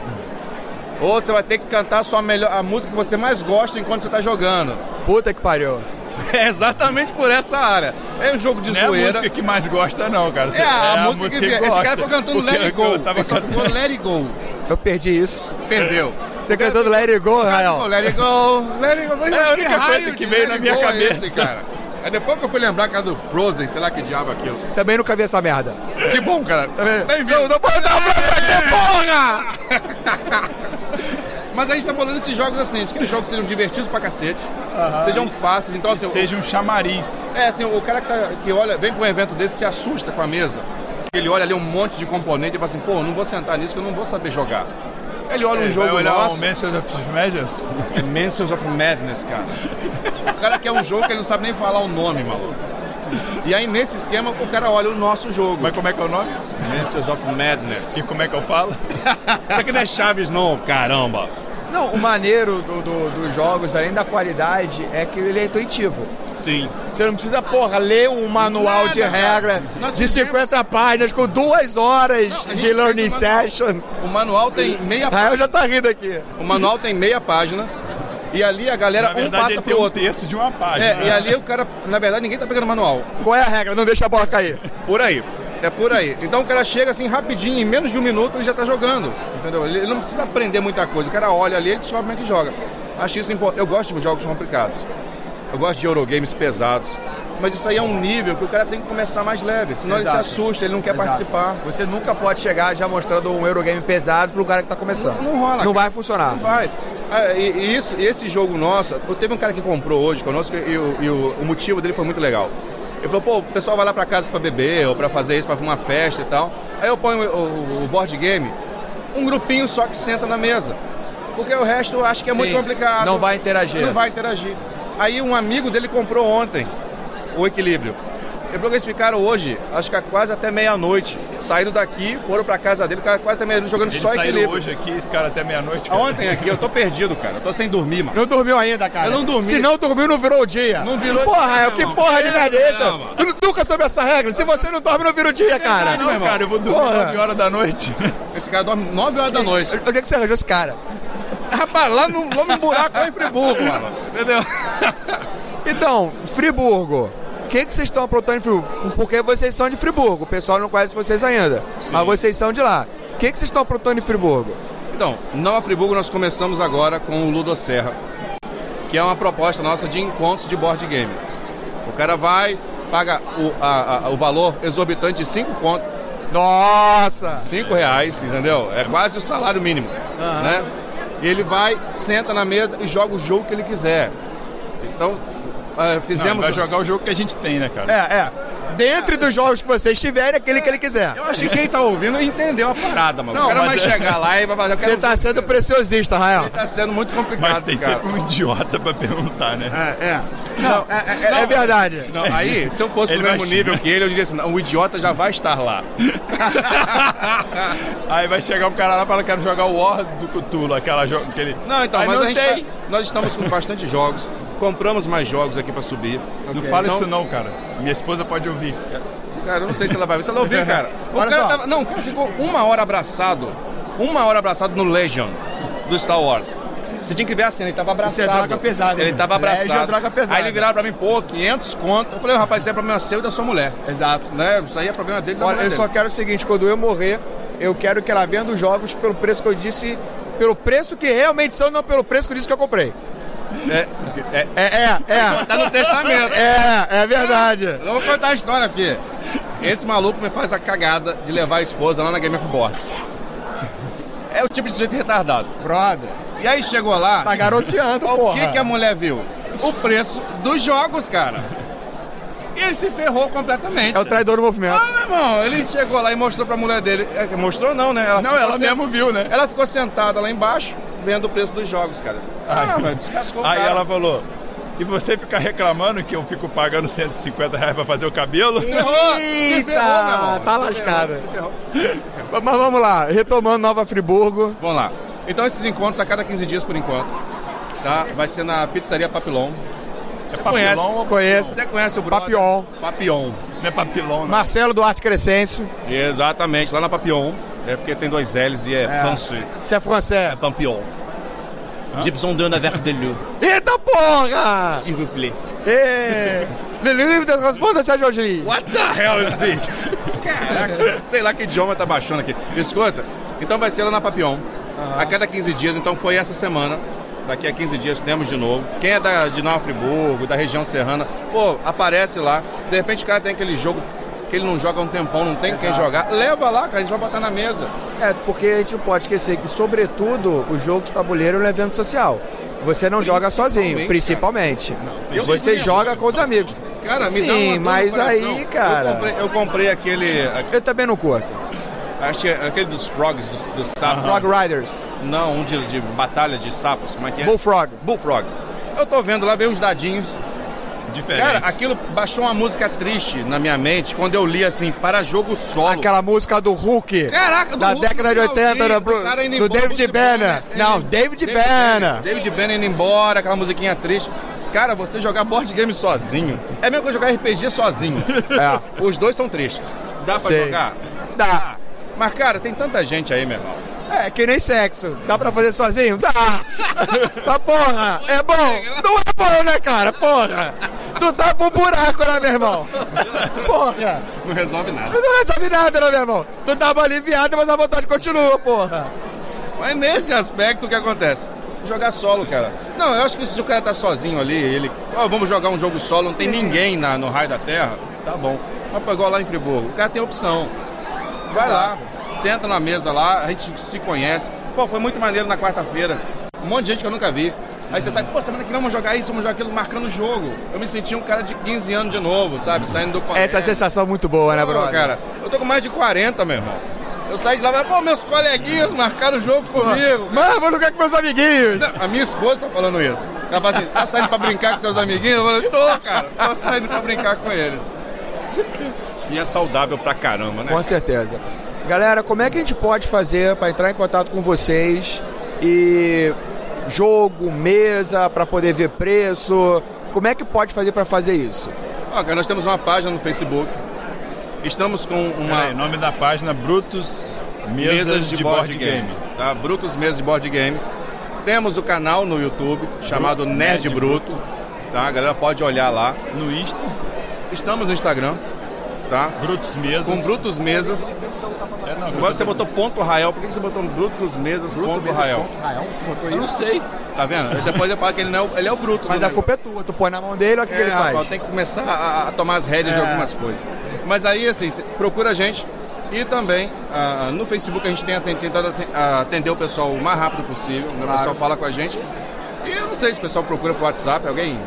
Ou você vai ter que cantar a, sua melhor, a música que você mais gosta enquanto você tá jogando. Puta que pariu. É exatamente por essa área. É um jogo de Não é a zoeira. música que mais gosta, não, cara. É, a, música, que ele Esse gosta. cara ficou cantando Porque Let It Go. eu tava Ele só cantando- ficou Let It Go. Eu perdi isso. Perdeu. Você cantando Let It Go, Rael? Let It Go, Let It Go. É a que única coisa que veio na minha é cabeça. esse, cara? Aí depois que eu fui lembrar que era do Frozen, sei lá que diabo é aquilo. Também nunca vi essa merda. Que bom, cara. Tá? Bem-vindo. Não, pode dar pra porra! Mas a gente tá falando esses jogos assim, que os jogos sejam divertidos pra cacete, sejam fáceis. Então, assim, Seja um chamariz. é assim, o cara que, tá- que olha, vem pra um evento desse se assusta com a mesa. Ele olha ali um monte de componente e fala assim, pô, não vou sentar nisso que eu não vou saber jogar. Ele olha um Ele jogo vai olhar nosso, o Mansions of Measures. Dimensions of Madness, cara. O cara quer um jogo que ele não sabe nem falar o nome, maluco. E aí, nesse esquema, o cara olha o nosso jogo. Mas como é que é o nome? Masters of Madness. E como é que eu falo? Isso aqui não é Chaves, não, caramba. Não, o maneiro do- do- dos jogos, além da qualidade, é que ele é intuitivo. Sim. Você não precisa, porra, ler um manual Nada, de regra de fizemos- 50 páginas com duas horas Não, de learning o manual. session. O manual tem meia Rael já tá rindo aqui. O manual tem meia página. E ali a galera Na um verdade, passa ele pro tem um outro. terço de uma página. É, e ali o cara, na verdade, ninguém tá pegando manual. Qual é a regra? Não deixa a bola cair. Por aí. É por aí. Então o cara chega assim rapidinho, em menos de um minuto ele já tá jogando. Entendeu? Ele ele não precisa aprender muita coisa. O cara olha ali e descobre como é que joga. Acho isso importante. Eu gosto de jogos complicados. Eu gosto de Eurogames pesados. Mas isso aí é um nível que o cara tem que começar mais leve. Senão ele Exato. se assusta, ele não quer Exato. participar. Você nunca pode chegar já mostrando um Eurogame pesado pro cara que tá começando. Não rola, Não vai funcionar. Não vai. Ah, e, e isso, esse jogo nosso, teve um cara que comprou hoje conosco e, o- e o, o motivo dele foi muito legal. Ele falou, pô, o pessoal vai lá pra casa pra beber ou pra fazer isso, pra uma festa e tal. Aí eu ponho o, o- o board game, um grupinho só que senta na mesa. Porque o resto eu acho que é muito Sim, complicado. não vai interagir. Não vai interagir. Aí um amigo dele comprou ontem o equilíbrio. Falou que eles ficaram hoje, acho que é quase até meia-noite. Saíram daqui, foram pra casa dele, ficaram quase até meia-noite jogando Eles só equilíbrio. hoje aqui, ficaram até meia-noite. Ontem aqui, eu tô perdido, cara. Eu tô sem dormir, mano. Não dormiu ainda, cara. Eu não dormi. Se não dormiu, não virou o dia. Não virou Porra, dia, meu que irmão. porra de merda é essa? Caramba. Tu nu- nunca soube essa regra. Se você não dorme, não vira o dia, cara. Não, cara, eu vou dormir Porra. 9 horas da noite. Esse cara dorme 9 horas da noite. Onde é que você arranjou esse cara? Rapaz, lá no, lá no buraco lá em Friburgo, mano. Entendeu? Então, Friburgo. O que, que vocês estão aprontando em Friburgo? Porque vocês são de Friburgo. O pessoal não conhece vocês ainda. Mas vocês são de lá. O que, que vocês estão aprontando em Friburgo? Então, Nova Friburgo nós começamos agora com o Ludo Serra, que é uma proposta nossa de encontros de board game. O cara vai, paga o, a- a- o valor exorbitante de 5 conto, Nossa! 5 reais, entendeu? É quase o salário mínimo, Aham. né? E ele vai, senta na mesa e joga o jogo que ele quiser. Então, ah, Não, fizemos... vai jogar o jogo que a gente tem, né, cara? É, é. Dentre dos jogos que vocês tiverem, aquele que ele quiser. Eu acho que quem tá ouvindo entendeu a parada, mano. Não, o cara mas vai é- chegar lá e vai fazer... Você quero- tá sendo preciosista, Rael. Ele tá sendo muito complicado, Mas tem cara. sempre um idiota pra perguntar, né? É, é. Não, é, é- é verdade. Não, aí, se eu fosse Ele no mesmo nível chegar. que ele, eu diria assim, não, o idiota já vai estar lá. Aí vai chegar um cara lá e fala, quero jogar o War do Cthulhu, aquela jogo aquele... Não, então, Aí mas não a gente tem. tá- nós estamos com bastante jogos, compramos mais jogos aqui pra subir. Não fala Então- isso não, cara. Minha esposa pode ouvir. Cara, eu não sei se ela vai ver. Se ela ouvir, cara. O Olha cara só. tava- não, o cara ficou uma hora abraçado. Uma hora abraçado no Legion do Star Wars. Você tinha que ver a cena, ele tava abraçado. Isso é droga pesada, Ele tava abraçado. Legion é droga pesada. Aí ele viraram pra mim, pô, 500 conto. Eu falei, rapaz, isso é problema seu e da sua mulher. Exato. Né? Isso aí é problema dele da Olha, eu dele. só quero o seguinte, quando eu morrer, eu quero que ela venda os jogos pelo preço que eu disse, pelo preço que realmente são, não pelo preço que eu disse que eu comprei. É, é, É, é. Tá no testamento. É, é verdade. Eu vou contar a história aqui. Esse maluco me faz a cagada de levar a esposa lá na Game of Boards. É o tipo de sujeito retardado. Brother, E aí chegou lá. tá garoteando, o porra. que, que a mulher viu? O preço dos jogos, cara. E ele se ferrou completamente. É o traidor do movimento. Ah, meu irmão, ele chegou lá e mostrou pra mulher dele. É, Mostrou não, né? Não, ficou ela sen- mesmo viu, né? Ela ficou sentada lá embaixo, vendo o preço dos jogos, cara. Ah, Ai. velho, descascou o Aí cara. ela falou, e você fica reclamando que eu fico pagando 150 reais pra fazer o cabelo? Ferrou, Eita, ferrou, tá lascada. ferrou, se ferrou. Mas vamos lá, retomando Nova Friburgo. Vamos lá. Então esses encontros a cada 15 dias por enquanto. Tá? Vai ser na pizzaria Papilon. É Você papilão ou Conheço. Você conhece o brother? Papillon. Papillon. Não é papilão, não. Marcelo Duarte Crescêncio. Exatamente, lá na Papillon. É porque tem dois L's e é, É. francês. Você é francês. É. Gibson de un verre de luz, Eita porra! s'il vous plaît. Ê, Le livre de correspondência a Jolie. What the hell is this? Caraca, sei lá que idioma tá baixando aqui. Escuta, então vai ser lá na Papillon. A cada 15 dias, então foi essa semana. Daqui a 15 dias temos de novo. Quem é da, de Nova Friburgo, da região serrana, pô, aparece lá. De repente o cara tem aquele jogo que ele não joga um tempão, não tem quem jogar. Leva lá, cara, a gente vai botar na mesa. É, porque a gente não pode esquecer que, sobretudo, o jogo de tabuleiro é um evento social. Você não joga sozinho, Principalmente. Eu Você mesmo. joga com os amigos. Cara, me dá Sim, mas aí, cara- Eu comprei, eu comprei aquele. Eu também não curto. Acho que é aquele dos frogs, dos, dos sapos. Frog Riders, Não, um de, de batalha de sapos. Como é que é? Bullfrog. Bullfrogs. Eu tô vendo lá, veio uns dadinhos. Diferentes. Cara, aquilo baixou uma música triste na minha mente quando eu li assim, para jogo solo. Aquela música do Hulk. Caraca, do da Hulk década de no 80, finalzinho, da, do indo do embora, David Banner. né? Não, Ele- David Banner. David Banner indo embora, aquela musiquinha triste. Cara, você jogar board game sozinho é mesmo que eu jogar RPG sozinho. É. Os dois são tristes. Dá pra Sei. jogar? Dá. Mas, cara, tem tanta gente aí, meu irmão. É, que nem sexo. Dá pra fazer sozinho? Dá! Mas porra, é bom? Não é bom, né, cara? Porra! Tu tá um buraco, né, meu irmão? Porra! Não resolve nada. Não resolve nada, né, meu irmão? Tu tava aliviado, mas a vontade continua, porra! Mas nesse aspecto, o que acontece? Jogar solo, cara. Não, eu acho que se o cara tá sozinho ali, ele. Ó, vamos jogar um jogo solo, não tem ninguém na, no raio da terra, tá bom. Mas igual lá em Friburgo, o cara tem opção. Vai lá, senta na mesa lá, a gente se conhece. Pô, foi muito maneiro na quarta-feira. Um monte de gente que eu nunca vi. Aí você sabe, pô, semana que vem vamos jogar isso, vamos jogar aquilo, marcando o jogo. Eu me senti um cara de 15 anos de novo, sabe? Saindo do colégio. Essa é a sensação muito boa, né, Pô, brother? cara, eu tô com mais de 40, meu irmão. Eu saí de lá e falei, pô, meus coleguinhas marcaram o jogo comigo. Mano, vou jogar com meus amiguinhos. A minha esposa tá falando isso. Ela fala assim, tá saindo pra brincar com seus amiguinhos? Eu falo, tô, cara, tô saindo pra brincar com eles. E é saudável pra caramba, né? Com certeza. Galera, como é que a gente pode fazer para entrar em contato com vocês e jogo, mesa, para poder ver preço? Como é que pode fazer para fazer isso? Cara, nós temos uma página no Facebook. Estamos com uma. Nome da página Brutus Mesas, de, Board Game. Tá? Brutos Mesas de Board Game. Temos o canal no YouTube chamado Bru- Nerd, Nerd Bruto. Tá? A galera pode olhar lá. No Insta, Estamos no Instagram. Tá? Brutus Mesas. Com Brutos Mesas. É, não, Agora que você botou ponto Rael, por que você botou Brutos Mesas ponto Rael? Eu não sei. Tá vendo? Depois eu falo que ele, não é o, ele é o bruto. Mas a negócio. culpa é tua. Tu põe na mão dele, olha o que, que ele É, faz. Tem que começar a, a tomar as rédeas de É. algumas coisas. Mas aí, assim, procura a gente. E também, ah, no Facebook, a gente tem tentado aten- atender o pessoal o mais rápido possível. né? O Claro. pessoal fala com a gente. E eu não sei se o pessoal procura pro WhatsApp. Alguém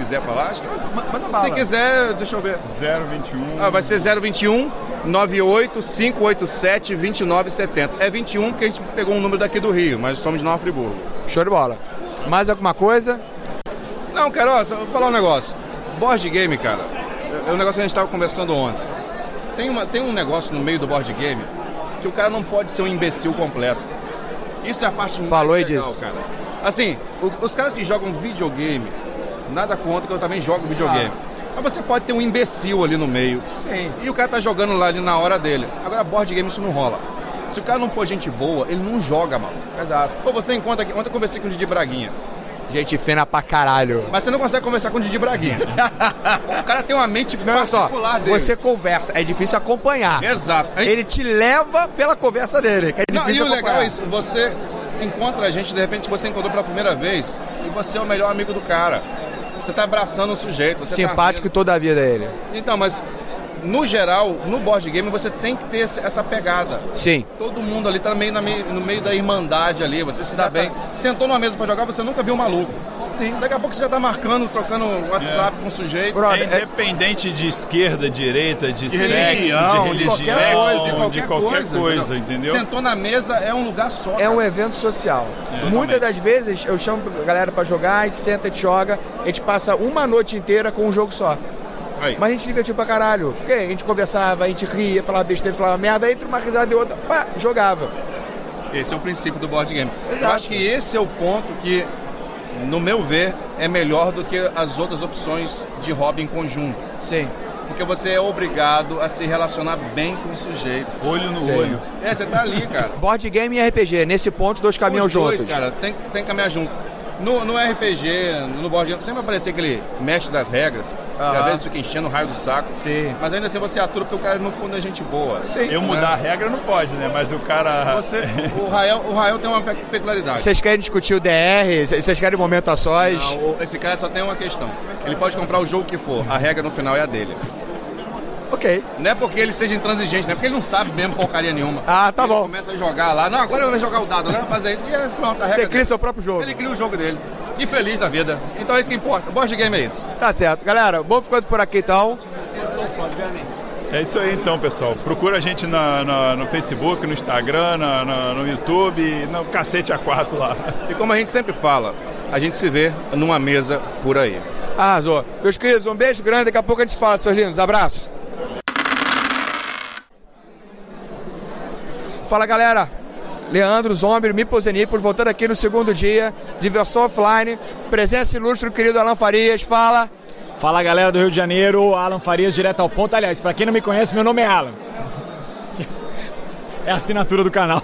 quiser falar? Acho que... Manda Se bala. quiser, deixa eu ver. 021. Ah, vai ser 021 98 587 2970. É 21 porque a gente pegou um número daqui do Rio, mas somos de Nova Friburgo. Show de bola. Mais alguma coisa? Não, cara, ó, só vou falar um negócio. Board game, cara, é um negócio que a gente estava conversando ontem. Tem, uma, tem um negócio no meio do board game que o cara não pode ser um imbecil completo. Isso é a parte Falou mais legal, disse. cara. Assim, os caras que jogam videogame, nada contra que eu também jogo videogame. Mas você pode ter um imbecil ali no meio. Sim. E o cara tá jogando lá ali na hora dele. Agora, board game isso não rola. Se o cara não for gente boa, ele não joga, mano. Exato. Pô, você encontra aqui. Ontem eu conversei com o Didi Braguinha. Gente fina pra caralho. Mas você não consegue conversar com o Didi Braguinha. o cara tem uma mente Não, olha só, particular dele. você conversa, é difícil acompanhar. Exato. Gente- Ele te leva pela conversa dele, que é Não, e o legal acompanhar. é isso, você encontra a gente, de repente você encontrou pela primeira vez e você é o melhor amigo do cara. Você tá abraçando o sujeito. Você Simpático tá... toda a vida ele. Então, mas no geral, no board game você tem que ter essa pegada. Sim. Todo mundo ali tá meio no meio da irmandade ali, você se dá bem. Sentou numa mesa pra jogar, você nunca viu um maluco. Sim. Daqui a pouco você já tá marcando, trocando WhatsApp com o sujeito. É independente de esquerda, direita, de, De sexo, religião, de de religião, qualquer coisa, de de qualquer qualquer coisa, coisa, entendeu? Sentou na mesa, é um lugar só. É um evento social. É, Muitas das vezes eu chamo a galera pra jogar, a gente senta, a gente joga, a gente passa uma noite inteira com um jogo só. Aí. Mas a gente se divertiu pra caralho. Porque a gente conversava, a gente ria, falava besteira, falava merda, entre uma risada e outra, pá, jogava. Esse é o princípio do board game. Eu Exato. acho que esse é o ponto que, no meu ver, é melhor do que as outras opções de hobby em conjunto. Sim. Porque você é obrigado a se relacionar bem com o sujeito. Olho no Sim. olho. É, você tá ali, cara. Board game e RPG, nesse ponto, dois caminham Os dois, juntos. cara, tem, que- tem que caminhar junto. No, no RPG, no board game, sempre vai aparecer aquele mestre das regras, que às vezes fica enchendo o raio do saco. Sim. Mas ainda assim você atura porque o cara no fundo é gente boa. Sim. Eu mudar a regra não pode, né? Mas o cara. Você, o Rael, o Rael tem uma pe- peculiaridade. Vocês querem discutir o DR? Vocês querem momento a sós? Não, o- esse cara só tem uma questão. Ele pode comprar o jogo que for, a regra no final é a dele. Ok. Não é porque ele seja intransigente, não é porque ele não sabe mesmo porcaria nenhuma. Ah, tá ele bom. começa a jogar lá, não, agora eu vou jogar o dado, agora eu vou fazer isso, e é, pronto, Você cria dele. seu próprio jogo. Ele cria o jogo dele. E feliz da vida. Então é isso que importa. O board game é isso. Tá certo. Galera, vamos ficando por aqui então. É isso aí então, pessoal. Procura a gente na- na- no Facebook, no Instagram, na- na- no YouTube, no cacete A4 lá. E como a gente sempre fala, a gente se vê numa mesa por aí. Arrasou. Meus queridos, um beijo grande, daqui a pouco a gente fala, seus lindos. Abraço. Fala galera, Leandro e Nipos, voltando aqui no segundo dia, diversão offline, presença ilustre do querido Alan Farias, fala. Fala galera do Rio de Janeiro, Alan Farias, direto ao ponto. Aliás, para quem não me conhece, meu nome é Alan. É a assinatura do canal.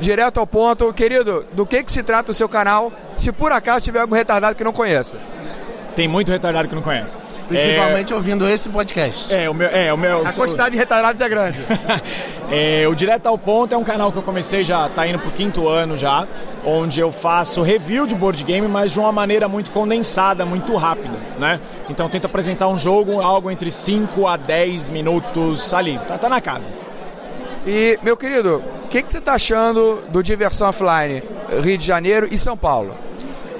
Direto ao ponto, querido, do que, que se trata o seu canal, se por acaso tiver algum retardado que não conheça? Tem muito retardado que não conhece. Principalmente é... ouvindo esse podcast. É, o meu. É, o meu a quantidade de retardados é grande. é, o Direto ao Ponto é um canal que eu comecei já, tá indo pro quinto ano já, onde eu faço review de board game, mas de uma maneira muito condensada, muito rápida, né? Então tento apresentar um jogo, algo entre 5 a 10 minutos ali. Tá, tá na casa. E, meu querido, o que, que você está achando do Diversão Offline Rio de Janeiro e São Paulo?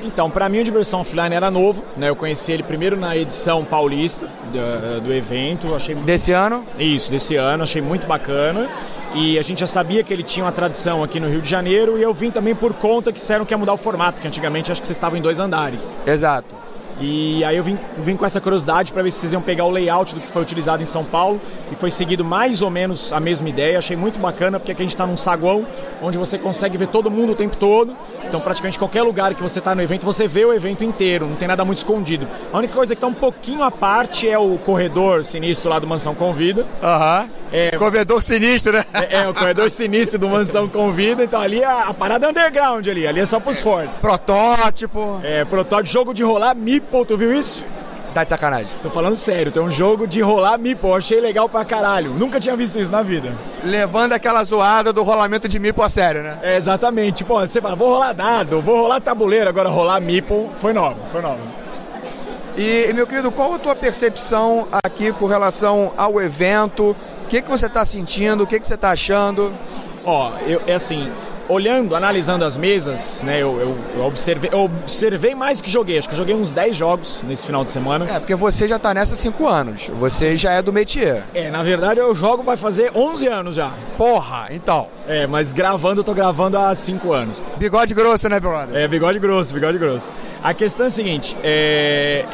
Então, para mim o Diversão Offline era novo, né? Eu conheci ele primeiro na edição paulista do, do evento, achei desse ano. Isso, desse ano, achei muito bacana. E a gente já sabia que ele tinha uma tradição aqui no Rio de Janeiro e eu vim também por conta que disseram que ia mudar o formato, que antigamente acho que vocês estavam em dois andares. Exato. E aí eu vim, vim com essa curiosidade para ver se vocês iam pegar o layout do que foi utilizado em São Paulo e foi seguido mais ou menos a mesma ideia. Achei muito bacana porque aqui a gente está num saguão onde você consegue ver todo mundo o tempo todo. Então praticamente qualquer lugar que você está no evento você vê o evento inteiro, não tem nada muito escondido. A única coisa que está um pouquinho à parte é o corredor sinistro lá do Mansão Convida. Aham. Uhum. É, corredor sinistro, né? É, é, o corredor sinistro do Mansão Convida. Então ali a, a parada é underground ali, ali é só pros fortes. Protótipo. É, protótipo, jogo de rolar Meeple, tu viu isso? Tá de sacanagem. Tô falando sério, tem um jogo de rolar Meeple, achei legal pra caralho. Nunca tinha visto isso na vida. Levando aquela zoada do rolamento de Meeple a sério, né? É, exatamente. Tipo, você fala, vou rolar dado, vou rolar tabuleiro, agora rolar Meeple foi novo, foi novo. E, meu querido, qual a tua percepção aqui com relação ao evento? O que, que você está sentindo? O que, que você está achando? Ó, eu, é assim, olhando, analisando as mesas, né, eu, eu, eu, observei, eu observei mais do que joguei. Acho que joguei uns 10 jogos nesse final de semana. É, porque você já tá nessa há 5 anos. Você já é do métier. É, na verdade eu jogo vai fazer 11 anos já. Porra, então. É, mas gravando eu tô gravando há 5 anos. Bigode grosso, né, brother? É, bigode grosso, bigode grosso. A questão é a seguinte, é...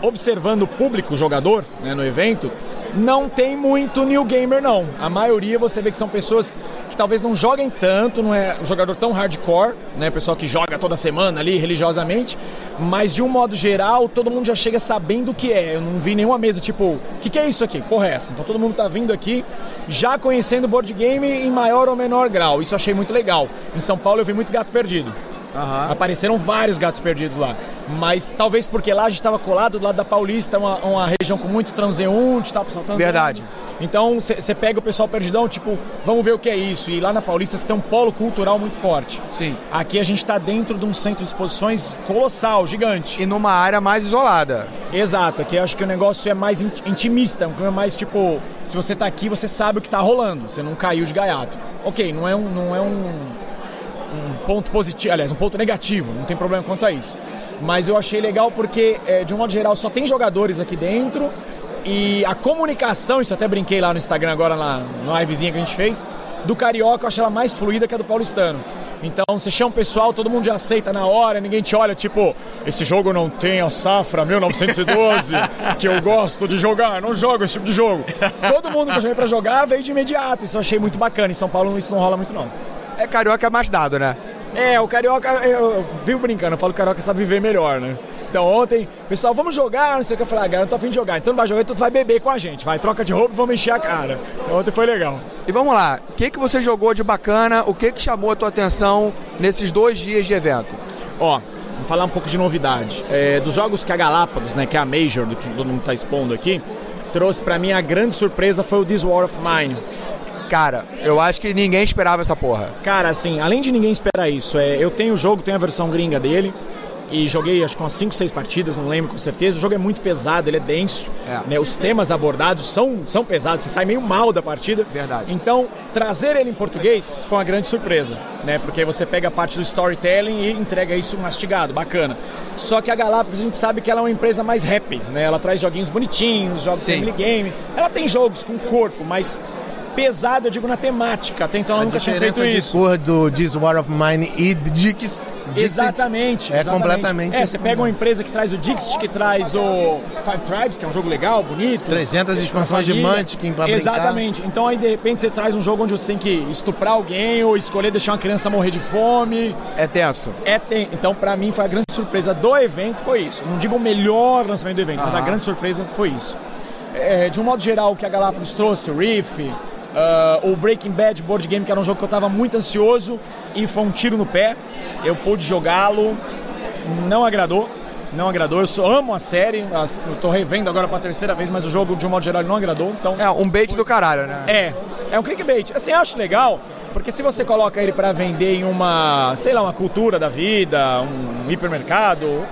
Observando o público, o jogador, né, no evento, não tem muito new gamer não. A maioria você vê que são pessoas que talvez não joguem tanto, não é um jogador tão hardcore, né? Pessoal que joga toda semana ali religiosamente, mas de um modo geral todo mundo já chega sabendo o que é. Eu não vi nenhuma mesa tipo, o que, que é isso aqui? Porra, é essa? Então todo mundo tá vindo aqui já conhecendo board game em maior ou menor grau. Isso eu achei muito legal. Em São Paulo eu vi muito gato perdido. Uhum. Apareceram vários gatos perdidos lá. Mas talvez porque lá a gente estava colado do lado da Paulista, uma, uma região com muito transeunte, tá saltando. Verdade. Então você pega o pessoal perdidão, tipo, vamos ver o que é isso. E lá na Paulista você tem um polo cultural muito forte. Sim. Aqui a gente está dentro de um centro de exposições colossal, gigante. E numa área mais isolada. Exato, aqui acho que o negócio é mais intimista, é mais tipo, se você está aqui, você sabe o que está rolando, você não caiu de gaiato. Ok, não é um. Não é um um ponto positivo, aliás, um ponto negativo, não tem problema quanto a isso. Mas eu achei legal porque, é, de um modo geral, só tem jogadores aqui dentro e a comunicação, isso até brinquei lá no Instagram agora, na, na livezinha que a gente fez, do Carioca eu acho ela mais fluida que a do Paulistano. Então você chama o pessoal, todo mundo já aceita na hora, ninguém te olha tipo, esse jogo não tem a safra 1912 que eu gosto de jogar, não jogo esse tipo de jogo. Todo mundo que eu chamei pra jogar veio de imediato, isso eu achei muito bacana. Em São Paulo isso não rola muito não. É carioca mais dado, né? É, o carioca, eu vivo brincando, eu falo que o carioca sabe viver melhor, né? Então ontem, pessoal, vamos jogar, não sei o que, eu falei, ah, cara, eu tô afim de jogar, então não vai jogar, então tu vai beber com a gente, vai, troca de roupa e vamos encher a cara. Então, ontem foi legal. E vamos lá, o que, que você jogou de bacana, o que, que chamou a tua atenção nesses dois dias de evento? Ó, vamos falar um pouco de novidade. É, dos jogos que a Galápagos, né, que é a Major, do que todo mundo tá expondo aqui, trouxe para mim a grande surpresa foi o This War of Mine Cara, eu acho que ninguém esperava essa porra. Cara, assim, além de ninguém esperar isso, é, eu tenho o jogo, tenho a versão gringa dele e joguei acho que umas 5, 6 partidas, não lembro com certeza. O jogo é muito pesado, ele é denso. É. Né? Os temas abordados são, são pesados, você sai meio mal da partida. Verdade. Então, trazer ele em português foi uma grande surpresa, né? Porque você pega a parte do storytelling e entrega isso mastigado, bacana. Só que a Galápagos a gente sabe que ela é uma empresa mais rap, né? Ela traz joguinhos bonitinhos, jogos Sim. family game. Ela tem jogos com corpo, mas pesado, eu digo na temática. Até então eu A nunca tinha feito diferença de isso. cor do This War of Mine e Dix. Exatamente. É exatamente. completamente. É, você pega uma empresa que traz o Dixit, que traz o Five Tribes, que é um jogo legal, bonito. 300 expansões de. Munchkin pra brincar. Exatamente. Então aí de repente você traz um jogo onde você tem que estuprar alguém ou escolher deixar uma criança morrer de fome. É tenso. É tem. Então pra mim foi a grande surpresa do evento foi isso. Não digo o melhor lançamento do evento, mas a grande surpresa foi isso. É, de um modo geral, o que a Galápagos trouxe, o Riff, ah, o Breaking Bad Board Game, que era um jogo que eu estava muito ansioso e foi um tiro no pé. Eu pude jogá-lo, não agradou. Não agradou, eu só amo a série, eu tô revendo agora pra terceira vez, mas o jogo de um modo geral não agradou, então... É, um bait do caralho, né? É, é um clickbait. Assim, eu acho legal, porque se você coloca ele pra vender em uma, sei lá, uma cultura da vida, um hipermercado,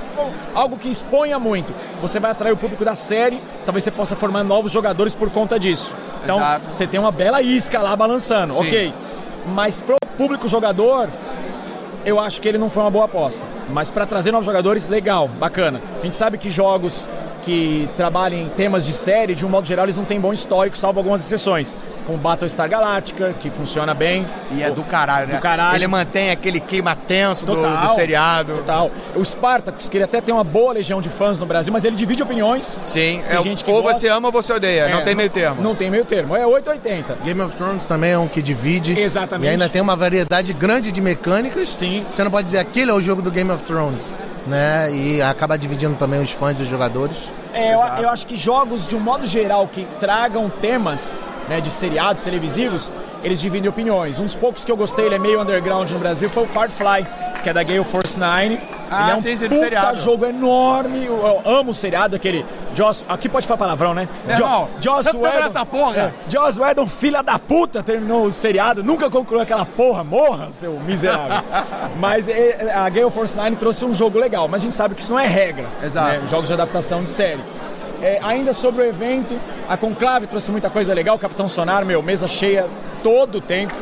algo que exponha muito, você vai atrair o público da série, talvez você possa formar novos jogadores por conta disso. Então, Exato. você tem uma bela isca lá balançando, Sim. ok. Mas pro público jogador, eu acho que ele não foi uma boa aposta. Mas para trazer novos jogadores, legal, bacana. A gente sabe que jogos que trabalham em temas de série, de um modo geral, eles não têm bom histórico, salvo algumas exceções. Como Battlestar Galactica, que funciona bem. E é do caralho, né? Do caralho. Ele mantém aquele clima tenso do, Total, do seriado. Total. O Spartacus, que ele até tem uma boa legião de fãs no Brasil, mas ele divide opiniões. Sim, Tem é, gente que ou gosta. você ama ou você odeia, não É, tem meio termo. Não tem meio termo, é 880. Game of Thrones também é um que divide. Exatamente. E ainda tem uma variedade grande de mecânicas. Sim. Você não pode dizer aquele é o jogo do Game of Thrones, né? E acaba dividindo também os fãs e os jogadores. É, eu, eu acho que jogos, de um modo geral, que tragam temas né, de seriados televisivos, eles dividem opiniões. Um dos poucos que eu gostei, ele é meio underground no Brasil, foi o Firefly, que é da Gale Force 9. Ah, ele é um sim, do puta seriado. jogo enorme, eu, eu amo o seriado, aquele Joss... Aqui pode falar palavrão, né? Meu irmão, Joss você tá Whedon- nessa porra? É, Joss Whedon, filha da puta, terminou o seriado, nunca concluiu aquela porra, morra, seu miserável. mas é, a Gale Force 9 trouxe um jogo legal, mas a gente sabe que isso não é regra. Exato. né? Jogos de adaptação de série. É, ainda sobre o evento, a Conclave trouxe muita coisa legal, Capitão Sonar, meu, mesa cheia todo o tempo.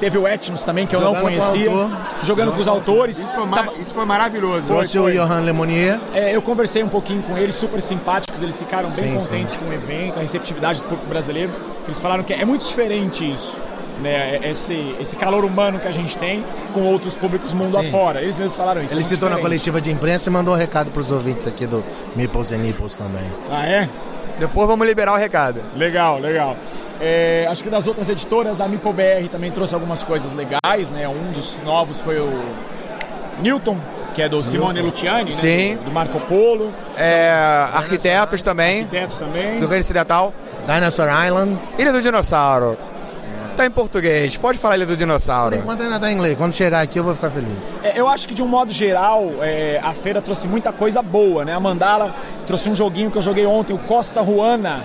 Teve o Etnos também, que eu não Jogando com o conhecia. autor. Jogando com os autores. Isso foi, ma- isso foi maravilhoso. Trouxe o Johan Lemonier. É, eu conversei um pouquinho com eles, super simpáticos, eles ficaram bem Sim, contentes com o evento, a receptividade do público brasileiro. Eles falaram que é muito diferente isso, né? Esse, esse calor humano que a gente tem com outros públicos mundo Sim. afora. Eles mesmos falaram isso. Ele é muito citou na diferente. coletiva de imprensa e mandou um recado pros ouvintes aqui do Meeples and Nipples também. Ah, é? Depois vamos liberar o recado. Legal, legal. É, acho que das outras editoras, a Mipo BR também trouxe algumas coisas legais, né? Um dos novos foi o Newton, que é do Simone Luciani, né? Sim. Do, do Marco Polo. É, arquitetos também, Arquitetos também. do Reino Ocidental. Dinosaur Island. Ilha do Dinossauro. Tá em português, pode falar Ilha do Por Dinossauro. enquanto ainda tá em inglês. Quando chegar aqui eu vou ficar feliz. É, eu acho que de um modo geral, é, a feira trouxe muita coisa boa, né? A Mandala trouxe um joguinho que eu joguei ontem, o Costa Ruana.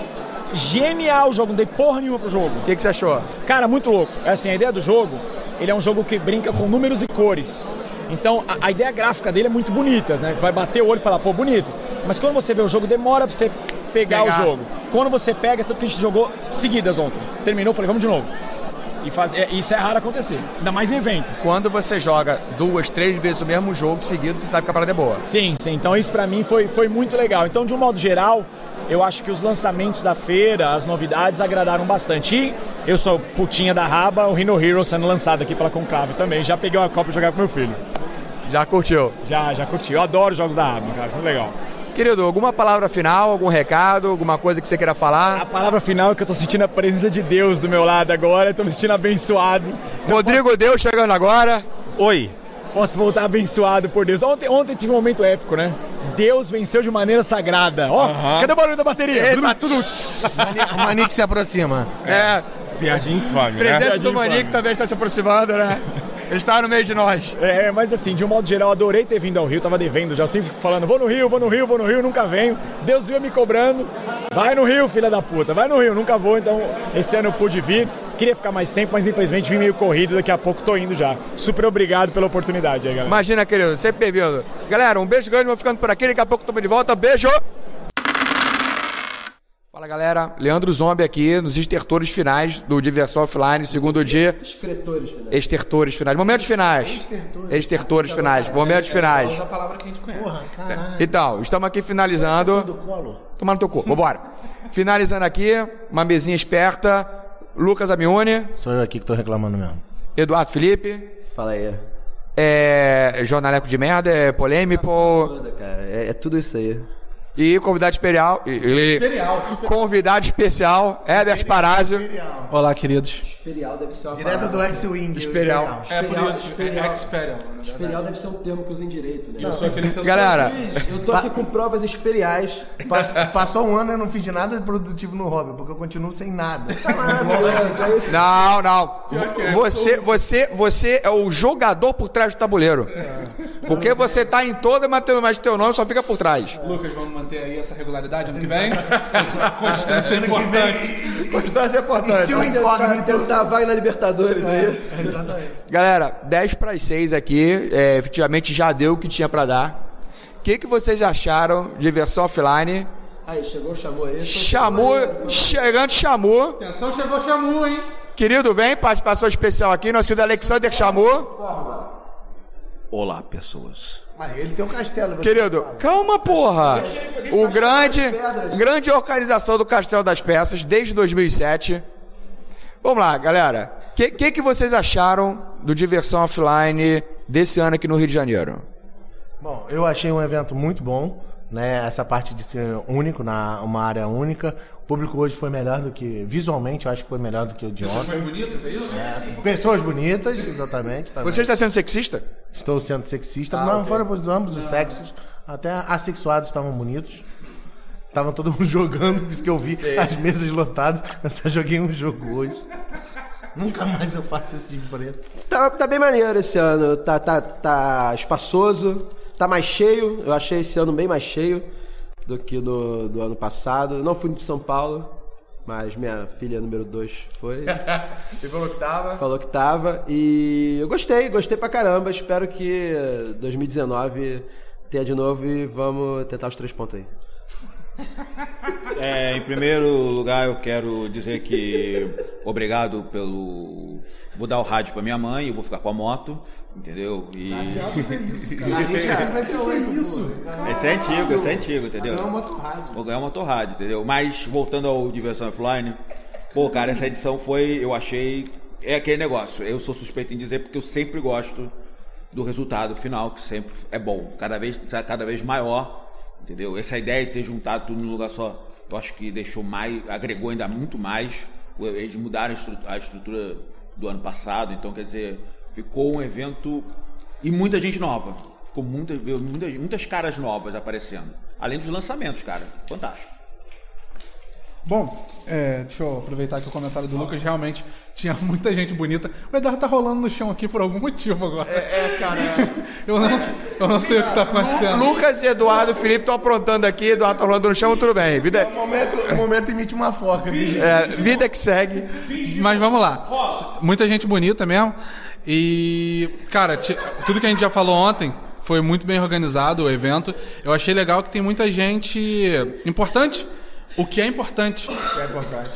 Genial o jogo, não dei porra nenhuma pro jogo. O que, que você achou? Cara, muito louco. É assim, a ideia do jogo, ele é um jogo que brinca com números e cores. Então, a, a ideia gráfica dele é muito bonita, né? Vai bater o olho e falar, pô, bonito. Mas quando você vê o jogo, demora pra você pegar, Pegar. o jogo. Quando você pega, tudo que a gente jogou seguidas ontem. Terminou, falei, vamos de novo. E faz, é, isso é raro acontecer. Ainda mais em evento. Quando você joga duas, três vezes o mesmo jogo seguido, você sabe que a parada é boa. Sim, sim. Então isso pra mim foi, foi muito legal. Então, de um modo geral, eu acho que os lançamentos da feira, as novidades agradaram bastante. E eu sou putinha da raba, o Rhino Hero sendo lançado aqui pela Conclave também. Já peguei uma copa pra jogar com meu filho. Já curtiu? Já, já curti. Eu adoro jogos da raba, cara. Foi legal. Querido, alguma palavra final, algum recado, alguma coisa que você queira A falar? palavra final é que eu tô sentindo a presença de Deus do meu lado agora. Eu tô me sentindo abençoado. Rodrigo Deus chegando agora. Oi. Posso voltar abençoado por Deus. Ontem, ontem tive um momento épico, né? Deus venceu de maneira sagrada. Ó, Aham. cadê o barulho da bateria? Eita, tudo. O Manique se aproxima. É, Piadinha infame, presença Piadinha do Manique também está se aproximando, né? Ele está no meio de nós. É, mas assim, de um modo geral, adorei ter vindo ao Rio, tava devendo já, sempre fico falando, vou no Rio, vou no Rio, vou no Rio, nunca venho. Deus veio me cobrando, vai no Rio, filha da puta, vai no Rio, nunca vou, então esse ano eu pude vir. Queria ficar mais tempo, mas infelizmente vim meio corrido, daqui a pouco tô indo já. Super obrigado pela oportunidade aí, galera. Imagina, querido, sempre bem-vindo. Galera, um beijo grande, vou ficando por aqui, daqui a pouco estamos de volta. Beijo! Fala galera, Leandro Zombie aqui nos estertores finais do Diversão Offline, segundo dia. Escretores, filho. Estertores finais, momentos finais. Estertores finais, momentos finais. a palavra que a gente conhece. Porra, caralho. Então, estamos aqui finalizando. Do colo. Tomar no teu cu, vambora. Finalizando aqui, uma mesinha esperta. Lucas Amione, Sou eu aqui que tô reclamando mesmo. Eduardo Felipe, Fala aí. é, jornaleco de merda, é polêmico, cara. É, é tudo isso aí. E convidado especial, e, e- convidado especial, Herbert Parazzo. Olá, queridos. Imperial deve ser uma Direto parada. do X-Wing. Imperial. É por isso, é Experial. Deve ser um termo que usa em direito, né? Eu sou aquele seu Galera, Eu tô aqui com provas imperiais. Pass- Passou um ano e eu não fiz de nada de produtivo no hobby, porque eu continuo sem nada. não, não. Você, você, você é o jogador por trás do tabuleiro. Porque você tá em toda, mas teu, mas teu nome só fica por trás. Lucas, vamos manter aí essa regularidade ano que vem? Constância é importante. Constância é importante. Estilo incógnito. Tentar a vaga na Libertadores aí. Galera, 10 para as 6 aqui, é, efetivamente já deu o que tinha para dar. O que, que vocês acharam de versão offline? Aí, chegou, chamou aí. Chamou, chegando, chamou. Atenção, chegou Chamu, hein? Querido, vem, participação especial aqui, nosso querido Alexander chamou. Olá, pessoas. Mas ele tem um castelo. Querido, calma, porra. O grande, grande organização do Castelo das Peças desde 2007. Vamos lá, galera. O que, que, que vocês acharam do Diversão Offline desse ano aqui no Rio de Janeiro? Bom, eu achei um evento muito bom, né? Essa parte de ser único, na uma área única. O público hoje foi melhor do que. Visualmente, eu acho que foi melhor do que o de ontem. Foi bonito, é isso? Pessoas bonitas, exatamente. também. Você está sendo sexista? Estou sendo sexista. Ah, não, ok. foram por ambos os sexos. Até assexuados estavam bonitos. Estavam todo mundo jogando, isso que eu vi, as mesas lotadas. Eu só joguei um jogo hoje. Nunca mais eu faço esse tipo de preço. Tá, tá bem maneiro esse ano. Tá, tá, tá espaçoso. Tá mais cheio. Eu achei esse ano bem mais cheio do que do, do ano passado. Não fui de São Paulo, mas minha filha número 2 foi. Você falou que tava. Falou que tava. E eu gostei, gostei pra caramba. Espero que 2019 tenha de novo e vamos tentar os três pontos aí. É, em primeiro lugar, eu quero dizer que obrigado pelo. Vou dar o rádio pra minha mãe, eu vou ficar com a moto, entendeu? E. Esse é antigo, esse é antigo, entendeu? Vou ganhar um motorrádio, entendeu? Mas voltando ao Diversão Offline, pô, cara, essa edição foi, eu achei. É aquele negócio. Eu sou suspeito em dizer porque eu sempre gosto do resultado final, que sempre é bom, cada vez, cada vez maior, entendeu? Essa ideia de ter juntado tudo num lugar só, eu acho que deixou mais, agregou ainda muito mais. Eles mudaram a estrutura do ano passado, então quer dizer, ficou um evento e muita gente nova. Ficou muita, muitas, muitas caras novas aparecendo. Além dos lançamentos, cara. Fantástico. Bom, é, deixa eu aproveitar aqui o comentário do Lucas. Realmente tinha muita gente bonita. O Eduardo tá rolando no chão aqui por algum motivo agora. É, cara. eu, não, eu não sei o que tá acontecendo. Lucas e Eduardo Felipe estão aprontando aqui, Eduardo tá rolando no chão, tudo bem. Vida, O momento, o momento emite uma foca. É, vida que segue. Mas vamos lá. Muita gente bonita mesmo. E, cara, tudo que a gente já falou ontem foi muito bem organizado o evento. Eu achei legal que tem muita gente importante. O que é importante.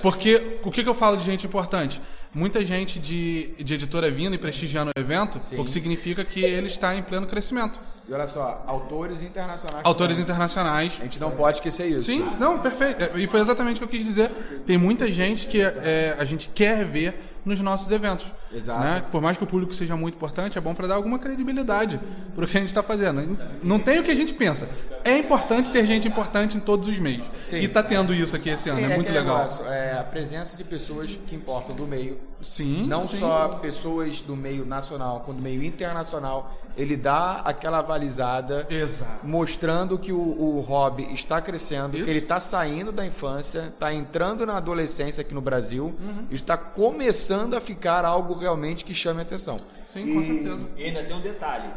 Porque o que, que eu falo de gente importante? Muita gente de, de editora vindo e prestigiando o evento, o que significa que ele está em pleno crescimento. E olha só, autores internacionais. Autores também. internacionais. A gente não pode esquecer isso. Sim, não, perfeito. É, E foi exatamente o que eu quis dizer. Tem muita gente que é, a gente quer ver nos nossos eventos. Exato. né? Por mais que o público seja muito importante, é bom para dar alguma credibilidade para o que a gente está fazendo. Não tem o que a gente pensa. É importante ter gente importante em todos os meios. Sim. E está tendo isso aqui esse ano. Sim, é muito aquele legal. negócio, é a presença de pessoas que importam do meio. Sim. Não sim. só pessoas do meio nacional, quanto do meio internacional. Ele dá aquela avalizada Exato. mostrando que o, o hobby está crescendo, Isso. que ele está saindo da infância, está entrando na adolescência aqui no Brasil Uhum. está começando a ficar algo realmente que chame a atenção. Sim, com certeza. E ainda tem um detalhe: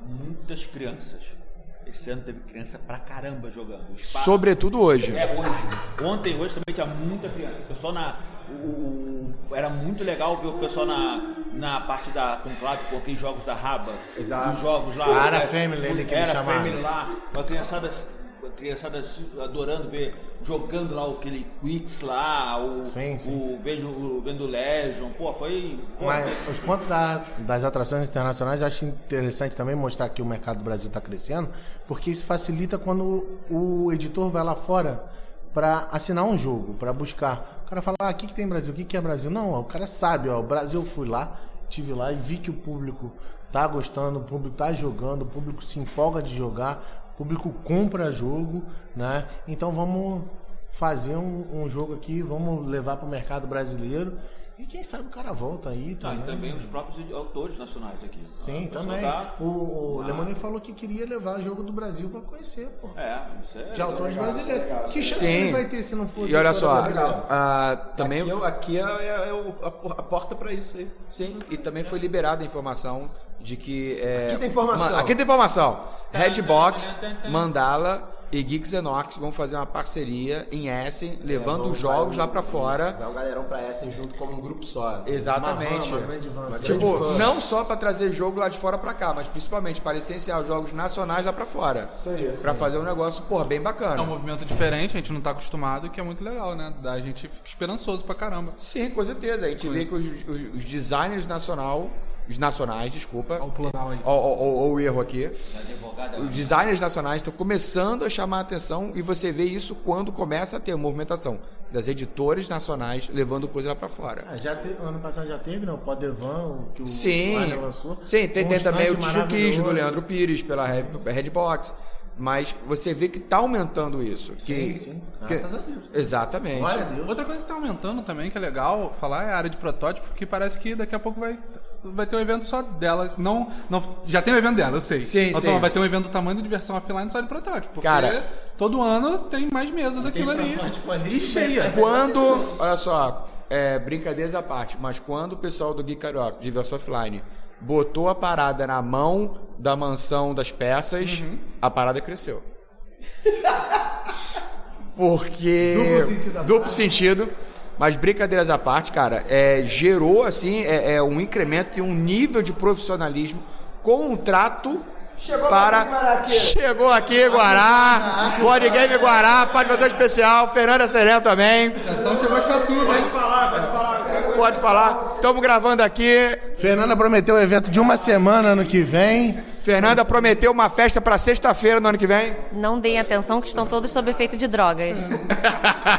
muitas crianças. Esse ano teve criança pra caramba jogando. Espaço- Sobretudo hoje. É, hoje. Ontem, hoje também tinha muita criança. O pessoal na. o- o- era muito legal ver o pessoal na, na parte da conclave, coloquei jogos da Raba. Exato. Os jogos lá. Era é, Family, ele que Era. Family lá. A criançada, a criançada adorando ver, jogando lá aquele Quicks lá, o, Sim, sim. o, vejo, o vendo Legion. Pô, foi. Pô, Mas os pontos da- das atrações internacionais eu acho interessante também mostrar que o mercado do Brasil está crescendo, porque isso facilita quando o editor vai lá fora pra assinar um jogo, pra buscar. O cara fala, ah, o que, que tem Brasil? O que, que é Brasil? Não, ó, o cara sabe, ó, o Brasil eu fui lá, tive lá e vi que o público tá gostando, o público tá jogando, o público se empolga de jogar, o público compra jogo, né? Então vamos fazer um, um jogo aqui, vamos levar para o mercado brasileiro e quem sabe o cara volta aí Tá, também. e também os próprios autores nacionais aqui. Sim, A também. tá- O, o Ah. Lemoni falou que queria levar jogo do Brasil para conhecer, pô. É, isso é. De autores legal, brasileiros. legal. Que chance Sim. ele vai ter se não for E olha só, brasileiros? ah, também. Aqui, é- aqui é, é o- a, a porta pra isso aí. Sim, e também foi liberada a informação de que. É, Aqui tem informação. Ma- aqui tem informação. Redbox, Mandala e Geeks Enox vão fazer uma parceria em Essen, levando os jogos lá pra fora. Vai o galerão pra Essen junto como um grupo só. Exatamente. Uma van, uma grande van. Uma Tipo, grande van. não só pra trazer jogo lá de fora pra cá, mas principalmente para licenciar os jogos nacionais lá pra fora. Pra fazer um negócio, porra, bem É um bacana. movimento diferente, a gente não tá acostumado, que é muito legal, né? Da gente fica esperançoso pra caramba. Sim, com certeza. A gente vê que os, os- os designers nacional, os nacionais, desculpa. Olha o plural aí. Ó o erro aqui. Os designers nacionais estão começando a chamar a atenção e você vê isso quando começa a ter movimentação das editoras nacionais levando coisa lá pra fora. Ah, já teve, ano passado já teve, né? O Podevan, o que o Sim, lançou. sim, tem, tem também o Tijuquismo do. Leandro Pires pela Red- Redbox. Mas você vê que tá aumentando isso. Que, Sim, sim. que- Graças a Deus. Exatamente. Glória a Deus. Outra coisa que tá aumentando também, que é legal falar, é a área de protótipo, porque parece que daqui a pouco vai, vai ter um evento só dela. Não, não, já tem um evento dela, eu sei. Sim, Mas sim. não, vai ter um evento do tamanho da diversão offline só de protótipo. Porque Cara- todo ano tem mais mesa daquilo ali. Tipo ali cheia. Quando, olha só, é, brincadeiras à parte, mas quando o pessoal do Geek Carioca, de Diverso Offline, botou a parada na mão da mansão das peças, Uhum. a parada cresceu. Porque. Duplo sentido Duplo sentido. Mas brincadeiras à parte, cara, é, gerou assim é, é, um incremento e um nível de profissionalismo com um trato para. Chegou aqui, Guará. Board Game Guará, participação especial. Fernanda Sereno também. Chegou turma, hein? Pode falar. Estamos gravando aqui. Fernanda prometeu o evento de uma semana ano que vem. Fernanda prometeu uma festa para sexta-feira no ano que vem. Não deem atenção que estão todos sob efeito de drogas.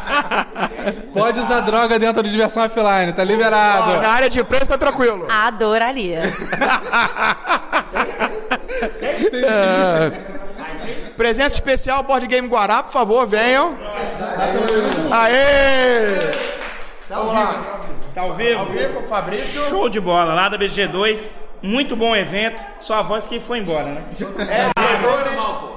Pode usar droga dentro do diversão offline, tá liberado. na área de preço tá tranquilo. Adoraria. É. Presença especial Board Game Guará, por favor, venham. Aê! Vamos lá. Tá ao vivo? Ao vivo, Fabrício. Show de bola, lá da BG2. Muito bom evento. Só a voz que foi embora, né?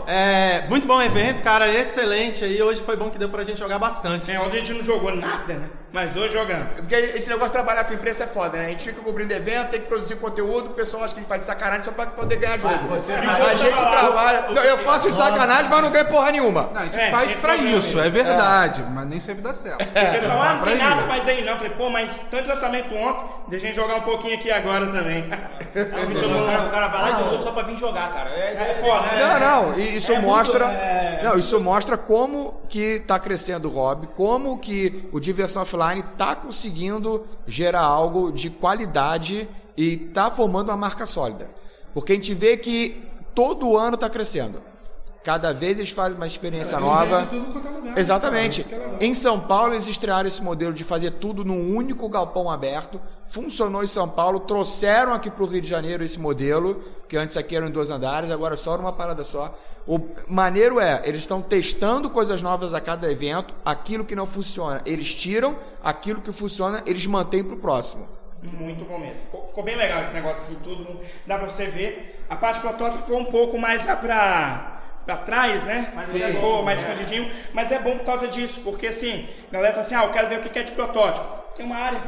É, muito bom evento, cara, excelente aí. Hoje foi bom que deu pra gente jogar bastante. É, ontem a gente não jogou nada, né? Mas hoje jogamos. Porque esse negócio de trabalhar com imprensa é foda, né? A gente fica cobrindo evento, tem que produzir conteúdo, o pessoal acha que a gente faz de sacanagem só pra poder ganhar jogo. a gente trabalha. Não, eu faço de sacanagem, mas não ganho porra nenhuma. Não, a gente É, faz pra é isso, é verdade, mas nem sempre dá certo. O pessoal, ah, não tem nada mais aí não. Eu falei, pô, mas tanto lançamento ontem, deixa a gente jogar um pouquinho aqui agora também. O cara vai lá de novo só pra vir jogar, cara. É, É foda, né? Não, não, e isso É muito, mostra. é, Não, isso mostra como que tá crescendo o hobby, como que o Diversão Offline tá conseguindo gerar algo de qualidade e tá formando uma marca sólida. Porque a gente vê que todo ano tá crescendo. Cada vez eles fazem uma experiência nova. É lugar, Exatamente. cara, é. Em São Paulo eles estrearam esse modelo de fazer tudo num único galpão aberto. Funcionou em São Paulo, trouxeram aqui para o Rio de Janeiro esse modelo, que antes aqui eram em dois andares, agora só numa parada só. O maneiro é, eles estão testando coisas novas a cada evento, aquilo que não funciona, eles tiram, aquilo que funciona, eles mantêm para o próximo. Muito bom mesmo. Ficou, ficou bem legal esse negócio assim, tudo. Dá pra você ver. A parte protótipo ficou um pouco mais lá pra, pra trás, né? Mais, Sim. ficou mais escondidinho. Mas é bom por causa disso, porque assim, a galera fala assim, ah, eu quero ver o que é de protótipo. Tem uma área,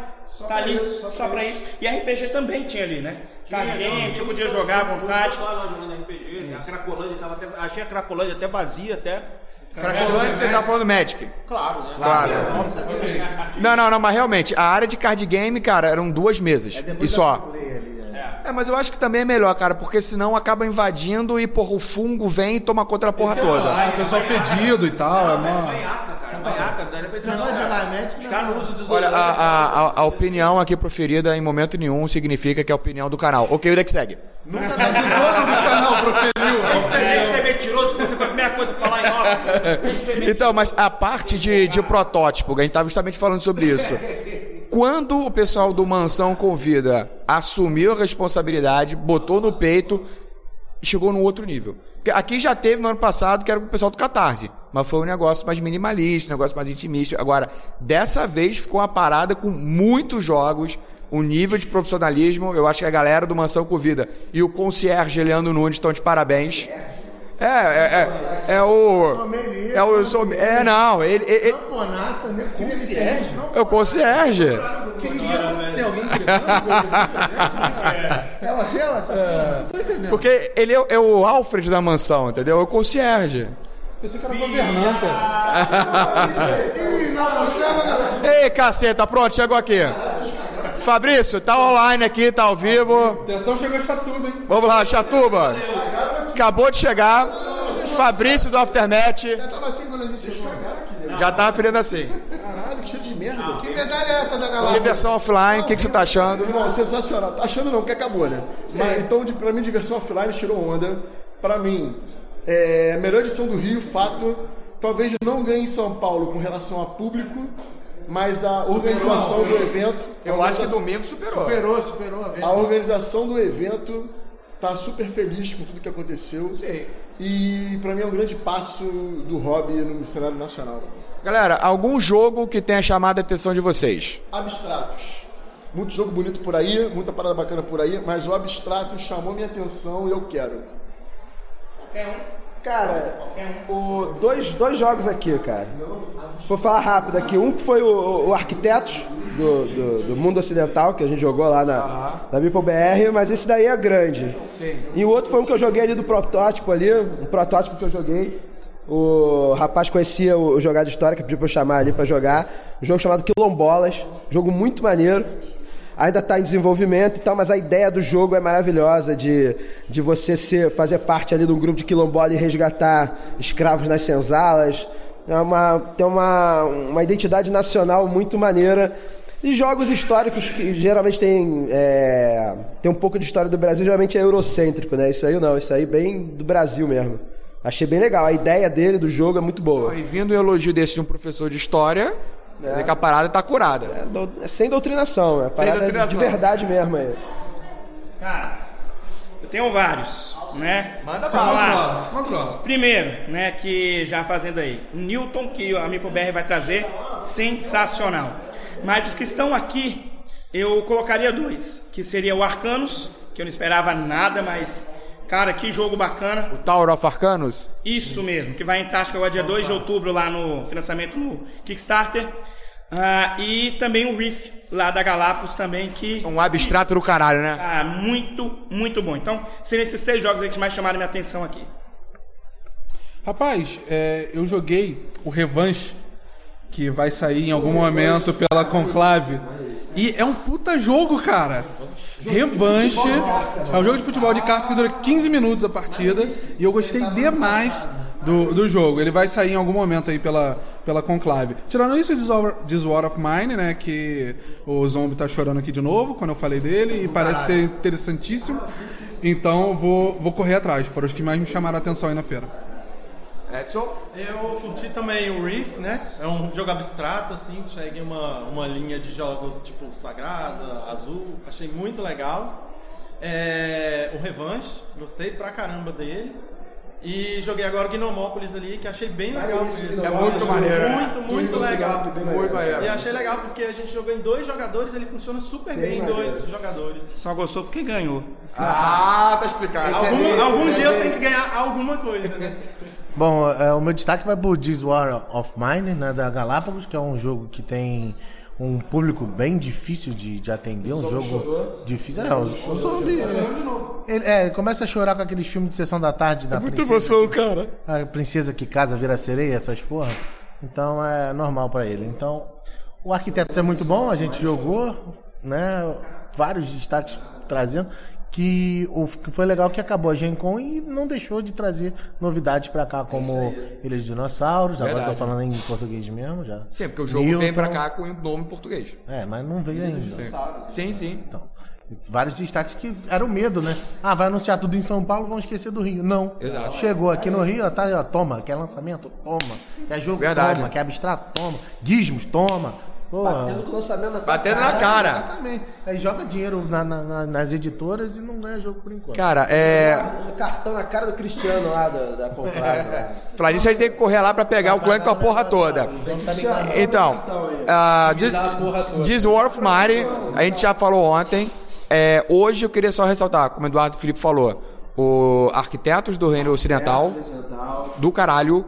tá ali, isso, só, pra isso. E RPG também tinha ali, né? Card game, você podia jogar à vontade. jogando RPG. A Cracolândia tava até. Achei a Cracolândia até vazia, até. Cracolândia, você tá falando Magic. Claro, né? Claro. Não, não, não, mas realmente, a área de card game, cara, eram duas mesas. e só. É, mas eu acho que também é melhor, cara, porque senão acaba invadindo e, porra, o fungo vem e toma conta da porra toda. Ah, o pessoal pedido e tal, é pra entrar Os caras desodorante. Olha, a, a, a- a opinião aqui proferida em momento nenhum significa que é a opinião do canal. Ok, o que segue? Nunca tá todo no canal proferiu. Você é mentiroso, você foi a primeira coisa pra falar em off. Então, mas a parte de, de protótipo, a gente estava justamente falando sobre isso. Quando o pessoal do Mansão Convida assumiu a responsabilidade, botou no peito, chegou num outro nível. Porque Aqui já teve no ano passado, que era o pessoal do Catarse, mas foi um negócio mais minimalista, um negócio mais intimista. Agora, dessa vez ficou uma parada com muitos jogos, um nível de profissionalismo. Eu acho que a galera do Mansão Convida e o concierge Leandro Nunes estão de parabéns. É, é, é, é o. É o. som- É, não, ele. ele, né? Concierge? é o concierge. Tem alguém Ela ela, essa Não tô entendendo. Porque ele é, o- é o Alfred da mansão, entendeu? É o concierge. Pensei que era governanta. Ei, caceta, pronto, chegou aqui. Fabrício, tá online aqui, tá ao vivo. Atenção, chegou Chatuba, hein? Vamos lá, Chatuba. Acabou de chegar. Fabrício do Aftermatch. Tava assim quando a gente chegou. Já tá ferindo assim. Caralho, que cheiro de merda. Que medalha é essa da galera? Diversão offline, o que, que você tá achando? Irmão, sensacional. Tá achando não, que acabou, né? Mas, então, de, pra mim, diversão offline tirou onda. Pra mim, é, melhor edição do Rio, fato. Talvez não ganhe em São Paulo com relação a público, mas a organização do evento. Eu a acho que domingo superou. Superou, superou a vez. A organização do evento tá super feliz com tudo que aconteceu. Sim. E pra mim é um grande passo do hobby no cenário nacional. Galera, algum jogo que tenha chamado a atenção de vocês? Abstratos. Muito jogo bonito por aí, muita parada bacana por aí, mas o abstrato chamou minha atenção e eu quero. Cara, o, dois, dois jogos aqui, cara. Vou falar rápido aqui. Um que foi o, o Arquitetos, do, do, do Mundo Ocidental, que a gente jogou lá na, na Meeple BR, mas esse daí é grande. Sim. E o outro foi um que eu joguei ali do protótipo ali, um protótipo que eu joguei. O rapaz conhecia o, o jogar de história, que pediu pra eu chamar ali pra jogar. Um jogo chamado Quilombolas. Jogo muito maneiro. Ainda está em desenvolvimento e tal, mas a ideia do jogo é maravilhosa de, de você ser, fazer parte ali de um grupo de quilombola e resgatar escravos nas senzalas. É uma, tem uma, uma identidade nacional muito maneira. E jogos históricos que geralmente tem, é, tem um pouco de história do Brasil, geralmente é eurocêntrico, né? Isso aí não, isso aí bem do Brasil mesmo. Achei bem legal, a ideia dele do jogo é muito boa. E vindo um elogio desse de um professor de história, é. que a parada tá curada. É sem doutrinação, é a parada doutrinação. de verdade mesmo aí. Cara, eu tenho vários, né? Manda Vamos bala, lá. se controla. Primeiro, né, que já fazendo aí, Newton, que a Mipo BR vai trazer, sensacional. Mas os que estão aqui, eu colocaria dois, que seria o Arcanos, que eu não esperava nada, mas, cara, que jogo bacana. O Tower of Arcanos? Isso mesmo, que vai entrar acho que agora dia 2 de outubro lá no financiamento no Kickstarter. Ah, e também o Reef, lá da Galápagos também, que... Um abstrato do caralho, né? Ah, muito, muito bom. Então, seriam esses três jogos aí que mais chamaram minha atenção aqui. Rapaz, é, eu joguei o Revanche, que vai sair em algum momento pela Conclave. E é um puta jogo, cara. Revanche. É um jogo de futebol de carta que dura 15 minutos a partida. E eu gostei demais do, do jogo. Ele vai sair em algum momento aí pela, pela Conclave. Tirando isso, This War of Mine, né? Que o Zombie tá chorando aqui de novo quando eu falei dele. E parece ser interessantíssimo. Então vou, vou correr atrás. Foram os que mais me chamaram a atenção aí na feira. Edson? Eu curti também o Reef, né? É um jogo abstrato, assim, segue uma, uma linha de jogos tipo Sagrada, Azul, achei muito legal. É, o Revanche, gostei pra caramba dele. E joguei agora o Gnomópolis ali, que achei bem legal mesmo. É muito maneiro, né? Muito, muito, Muito legal. legal, muito maneiro. E achei legal porque a gente jogou em dois jogadores, ele funciona super bem, em dois jogadores. Só gostou porque ganhou. Ah, tá explicado. Algum, algum dia eu tenho que ganhar alguma coisa, né? Bom, é, o meu destaque vai pro This War of Mine, né, da Galápagos, que é um jogo que tem um público bem difícil de, de atender, um jogo difícil. É, o, o zombie, ele, é, ele começa a chorar com aqueles filmes de sessão da tarde da Muita princesa, emoção, cara. a princesa que casa vira sereia, essas porra. Então é normal pra ele. Então, o Arquitetos é muito bom, a gente jogou, né, vários destaques trazendo que o que foi legal que acabou a Gen Con e não deixou de trazer novidades pra cá, como Ilhas de Dinossauros, agora Verdade. tô falando em português mesmo já. Sim, porque o jogo vem pra cá com o nome em português. É, mas não veio ainda. Sim, sim. sim. Então, Vários destaques que era o medo, né? Ah, vai anunciar tudo em São Paulo, vão esquecer do Rio. Não. Exato. Chegou aqui no Rio, ó, tá, ó, toma. Quer lançamento? Toma. Quer jogo? Verdade. Toma. Quer abstrato? Toma. Gizmos? Toma. Pô, Batendo com o lançamento na Batendo na cara. Exatamente. Aí joga dinheiro na- na- na- nas editoras e não ganha jogo por enquanto. Cara, é. Um cartão na cara do Cristiano lá da, da comprada. nisso, a gente tem que correr lá pra pegar o clã com a porra toda. Então, uh, This- This War of Mighty, a gente já falou ontem. É, hoje eu queria só ressaltar, como o Eduardo Felipe falou, o Arquitetos do Reino Ocidental, do caralho.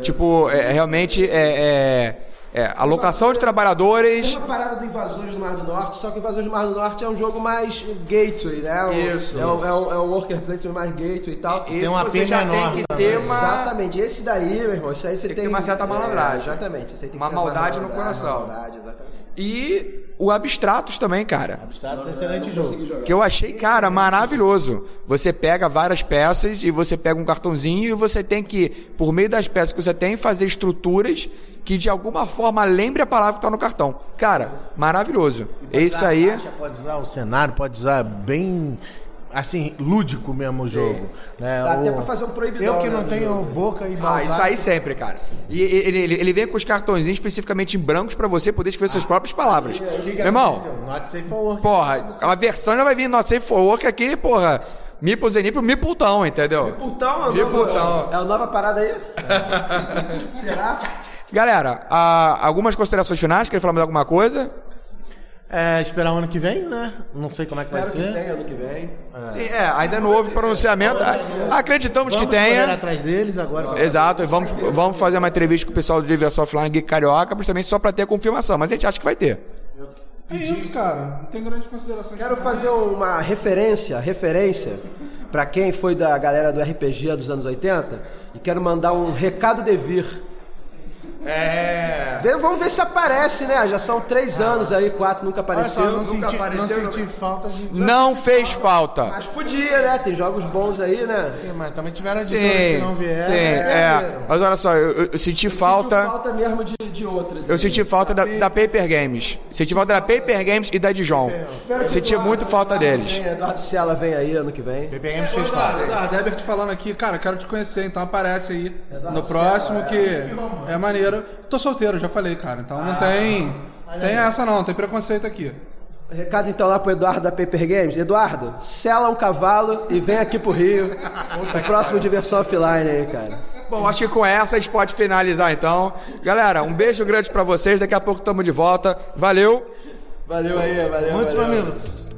Tipo, é, realmente é, é, é alocação de Tem trabalhadores. uma parada do Invasores do Mar do Norte, só que Invasores do Mar do Norte é um jogo mais gateway, né? Um- Isso, É um, é um, é um worker placement mais gateway e tal. Esse Tem uma você já menor tem que ter uma- Exatamente. Esse daí, meu irmão, isso aí você Tem tem... que ter uma certa malandragem. É, exatamente. Você tem que Uma ter mais maldade no coração. Maldade, exatamente. E o Abstratos também, cara. Abstratos é excelente jogo. Que eu achei, cara, maravilhoso. Você pega várias peças e você pega um cartãozinho e você tem que, por meio das peças que você tem, fazer estruturas que de alguma forma lembre a palavra que está no cartão. Cara, maravilhoso. Isso aí. Pode usar o cenário, pode usar bem assim, lúdico mesmo o jogo. Né? Dá O- até pra fazer um proibidão, Eu que né, não do tenho jogo. boca e Ah, maldade. isso aí sempre, cara. E ele, ele, ele vem com os cartõezinhos especificamente em brancos pra você poder escrever suas próprias palavras. Meu irmão, Not safe for work. porra, a versão já vai vir Not Safe for Work aqui, porra. Meeple Zeniplo, Mipultão, entendeu? Putão, é é a nova parada aí? Será? Galera, algumas considerações finais? Quer falar mais alguma coisa? É, esperar o ano que vem, né? Não sei como é que vai Espero que ser. tenha ano que vem. Sim, é, ainda não houve pronunciamento. Acreditamos Vamos que tenha. atrás deles agora. Exato, e vamos, vamos fazer uma entrevista com o pessoal do Diversão Offline Geek Carioca, justamente só pra ter a confirmação, mas a gente acha que vai ter. É isso, cara. Não tem grandes considerações. Quero fazer uma referência, referência para quem foi da galera do RPG dos anos 80 e quero mandar um recado de vir. É. Vamos ver se aparece, né? Já são três anos aí, quatro nunca apareceu. Só, não senti, não senti falta de. Não fez falta. Mas podia, né? Tem jogos bons aí, né? É, Mas também tiveram Sim, editoras que não vieram. sim, é. Mas olha só, eu, eu- eu senti falta. Falta mesmo de, de outras. Eu senti falta da, da Paper Games. Senti falta da Paper Games e da Dijon. Senti muito falta deles. Vem, Eduardo Sela vem aí ano que vem. BBM Ô, Eduardo, Eduardo, Herbert falando aqui, cara, quero te conhecer, então aparece aí no próximo que é maneiro. Tô solteiro, já falei, cara, então não tem, tem essa não, tem preconceito aqui. Recado então lá pro Eduardo da Paper Games. Eduardo, sela um cavalo e vem aqui pro Rio. O próximo Diversão Offline aí, cara. Bom, acho que com essa a gente pode finalizar então. Galera, um beijo grande pra vocês. Daqui a pouco estamos de volta. Valeu! Valeu aí, valeu. Muitos valeu. mamilos.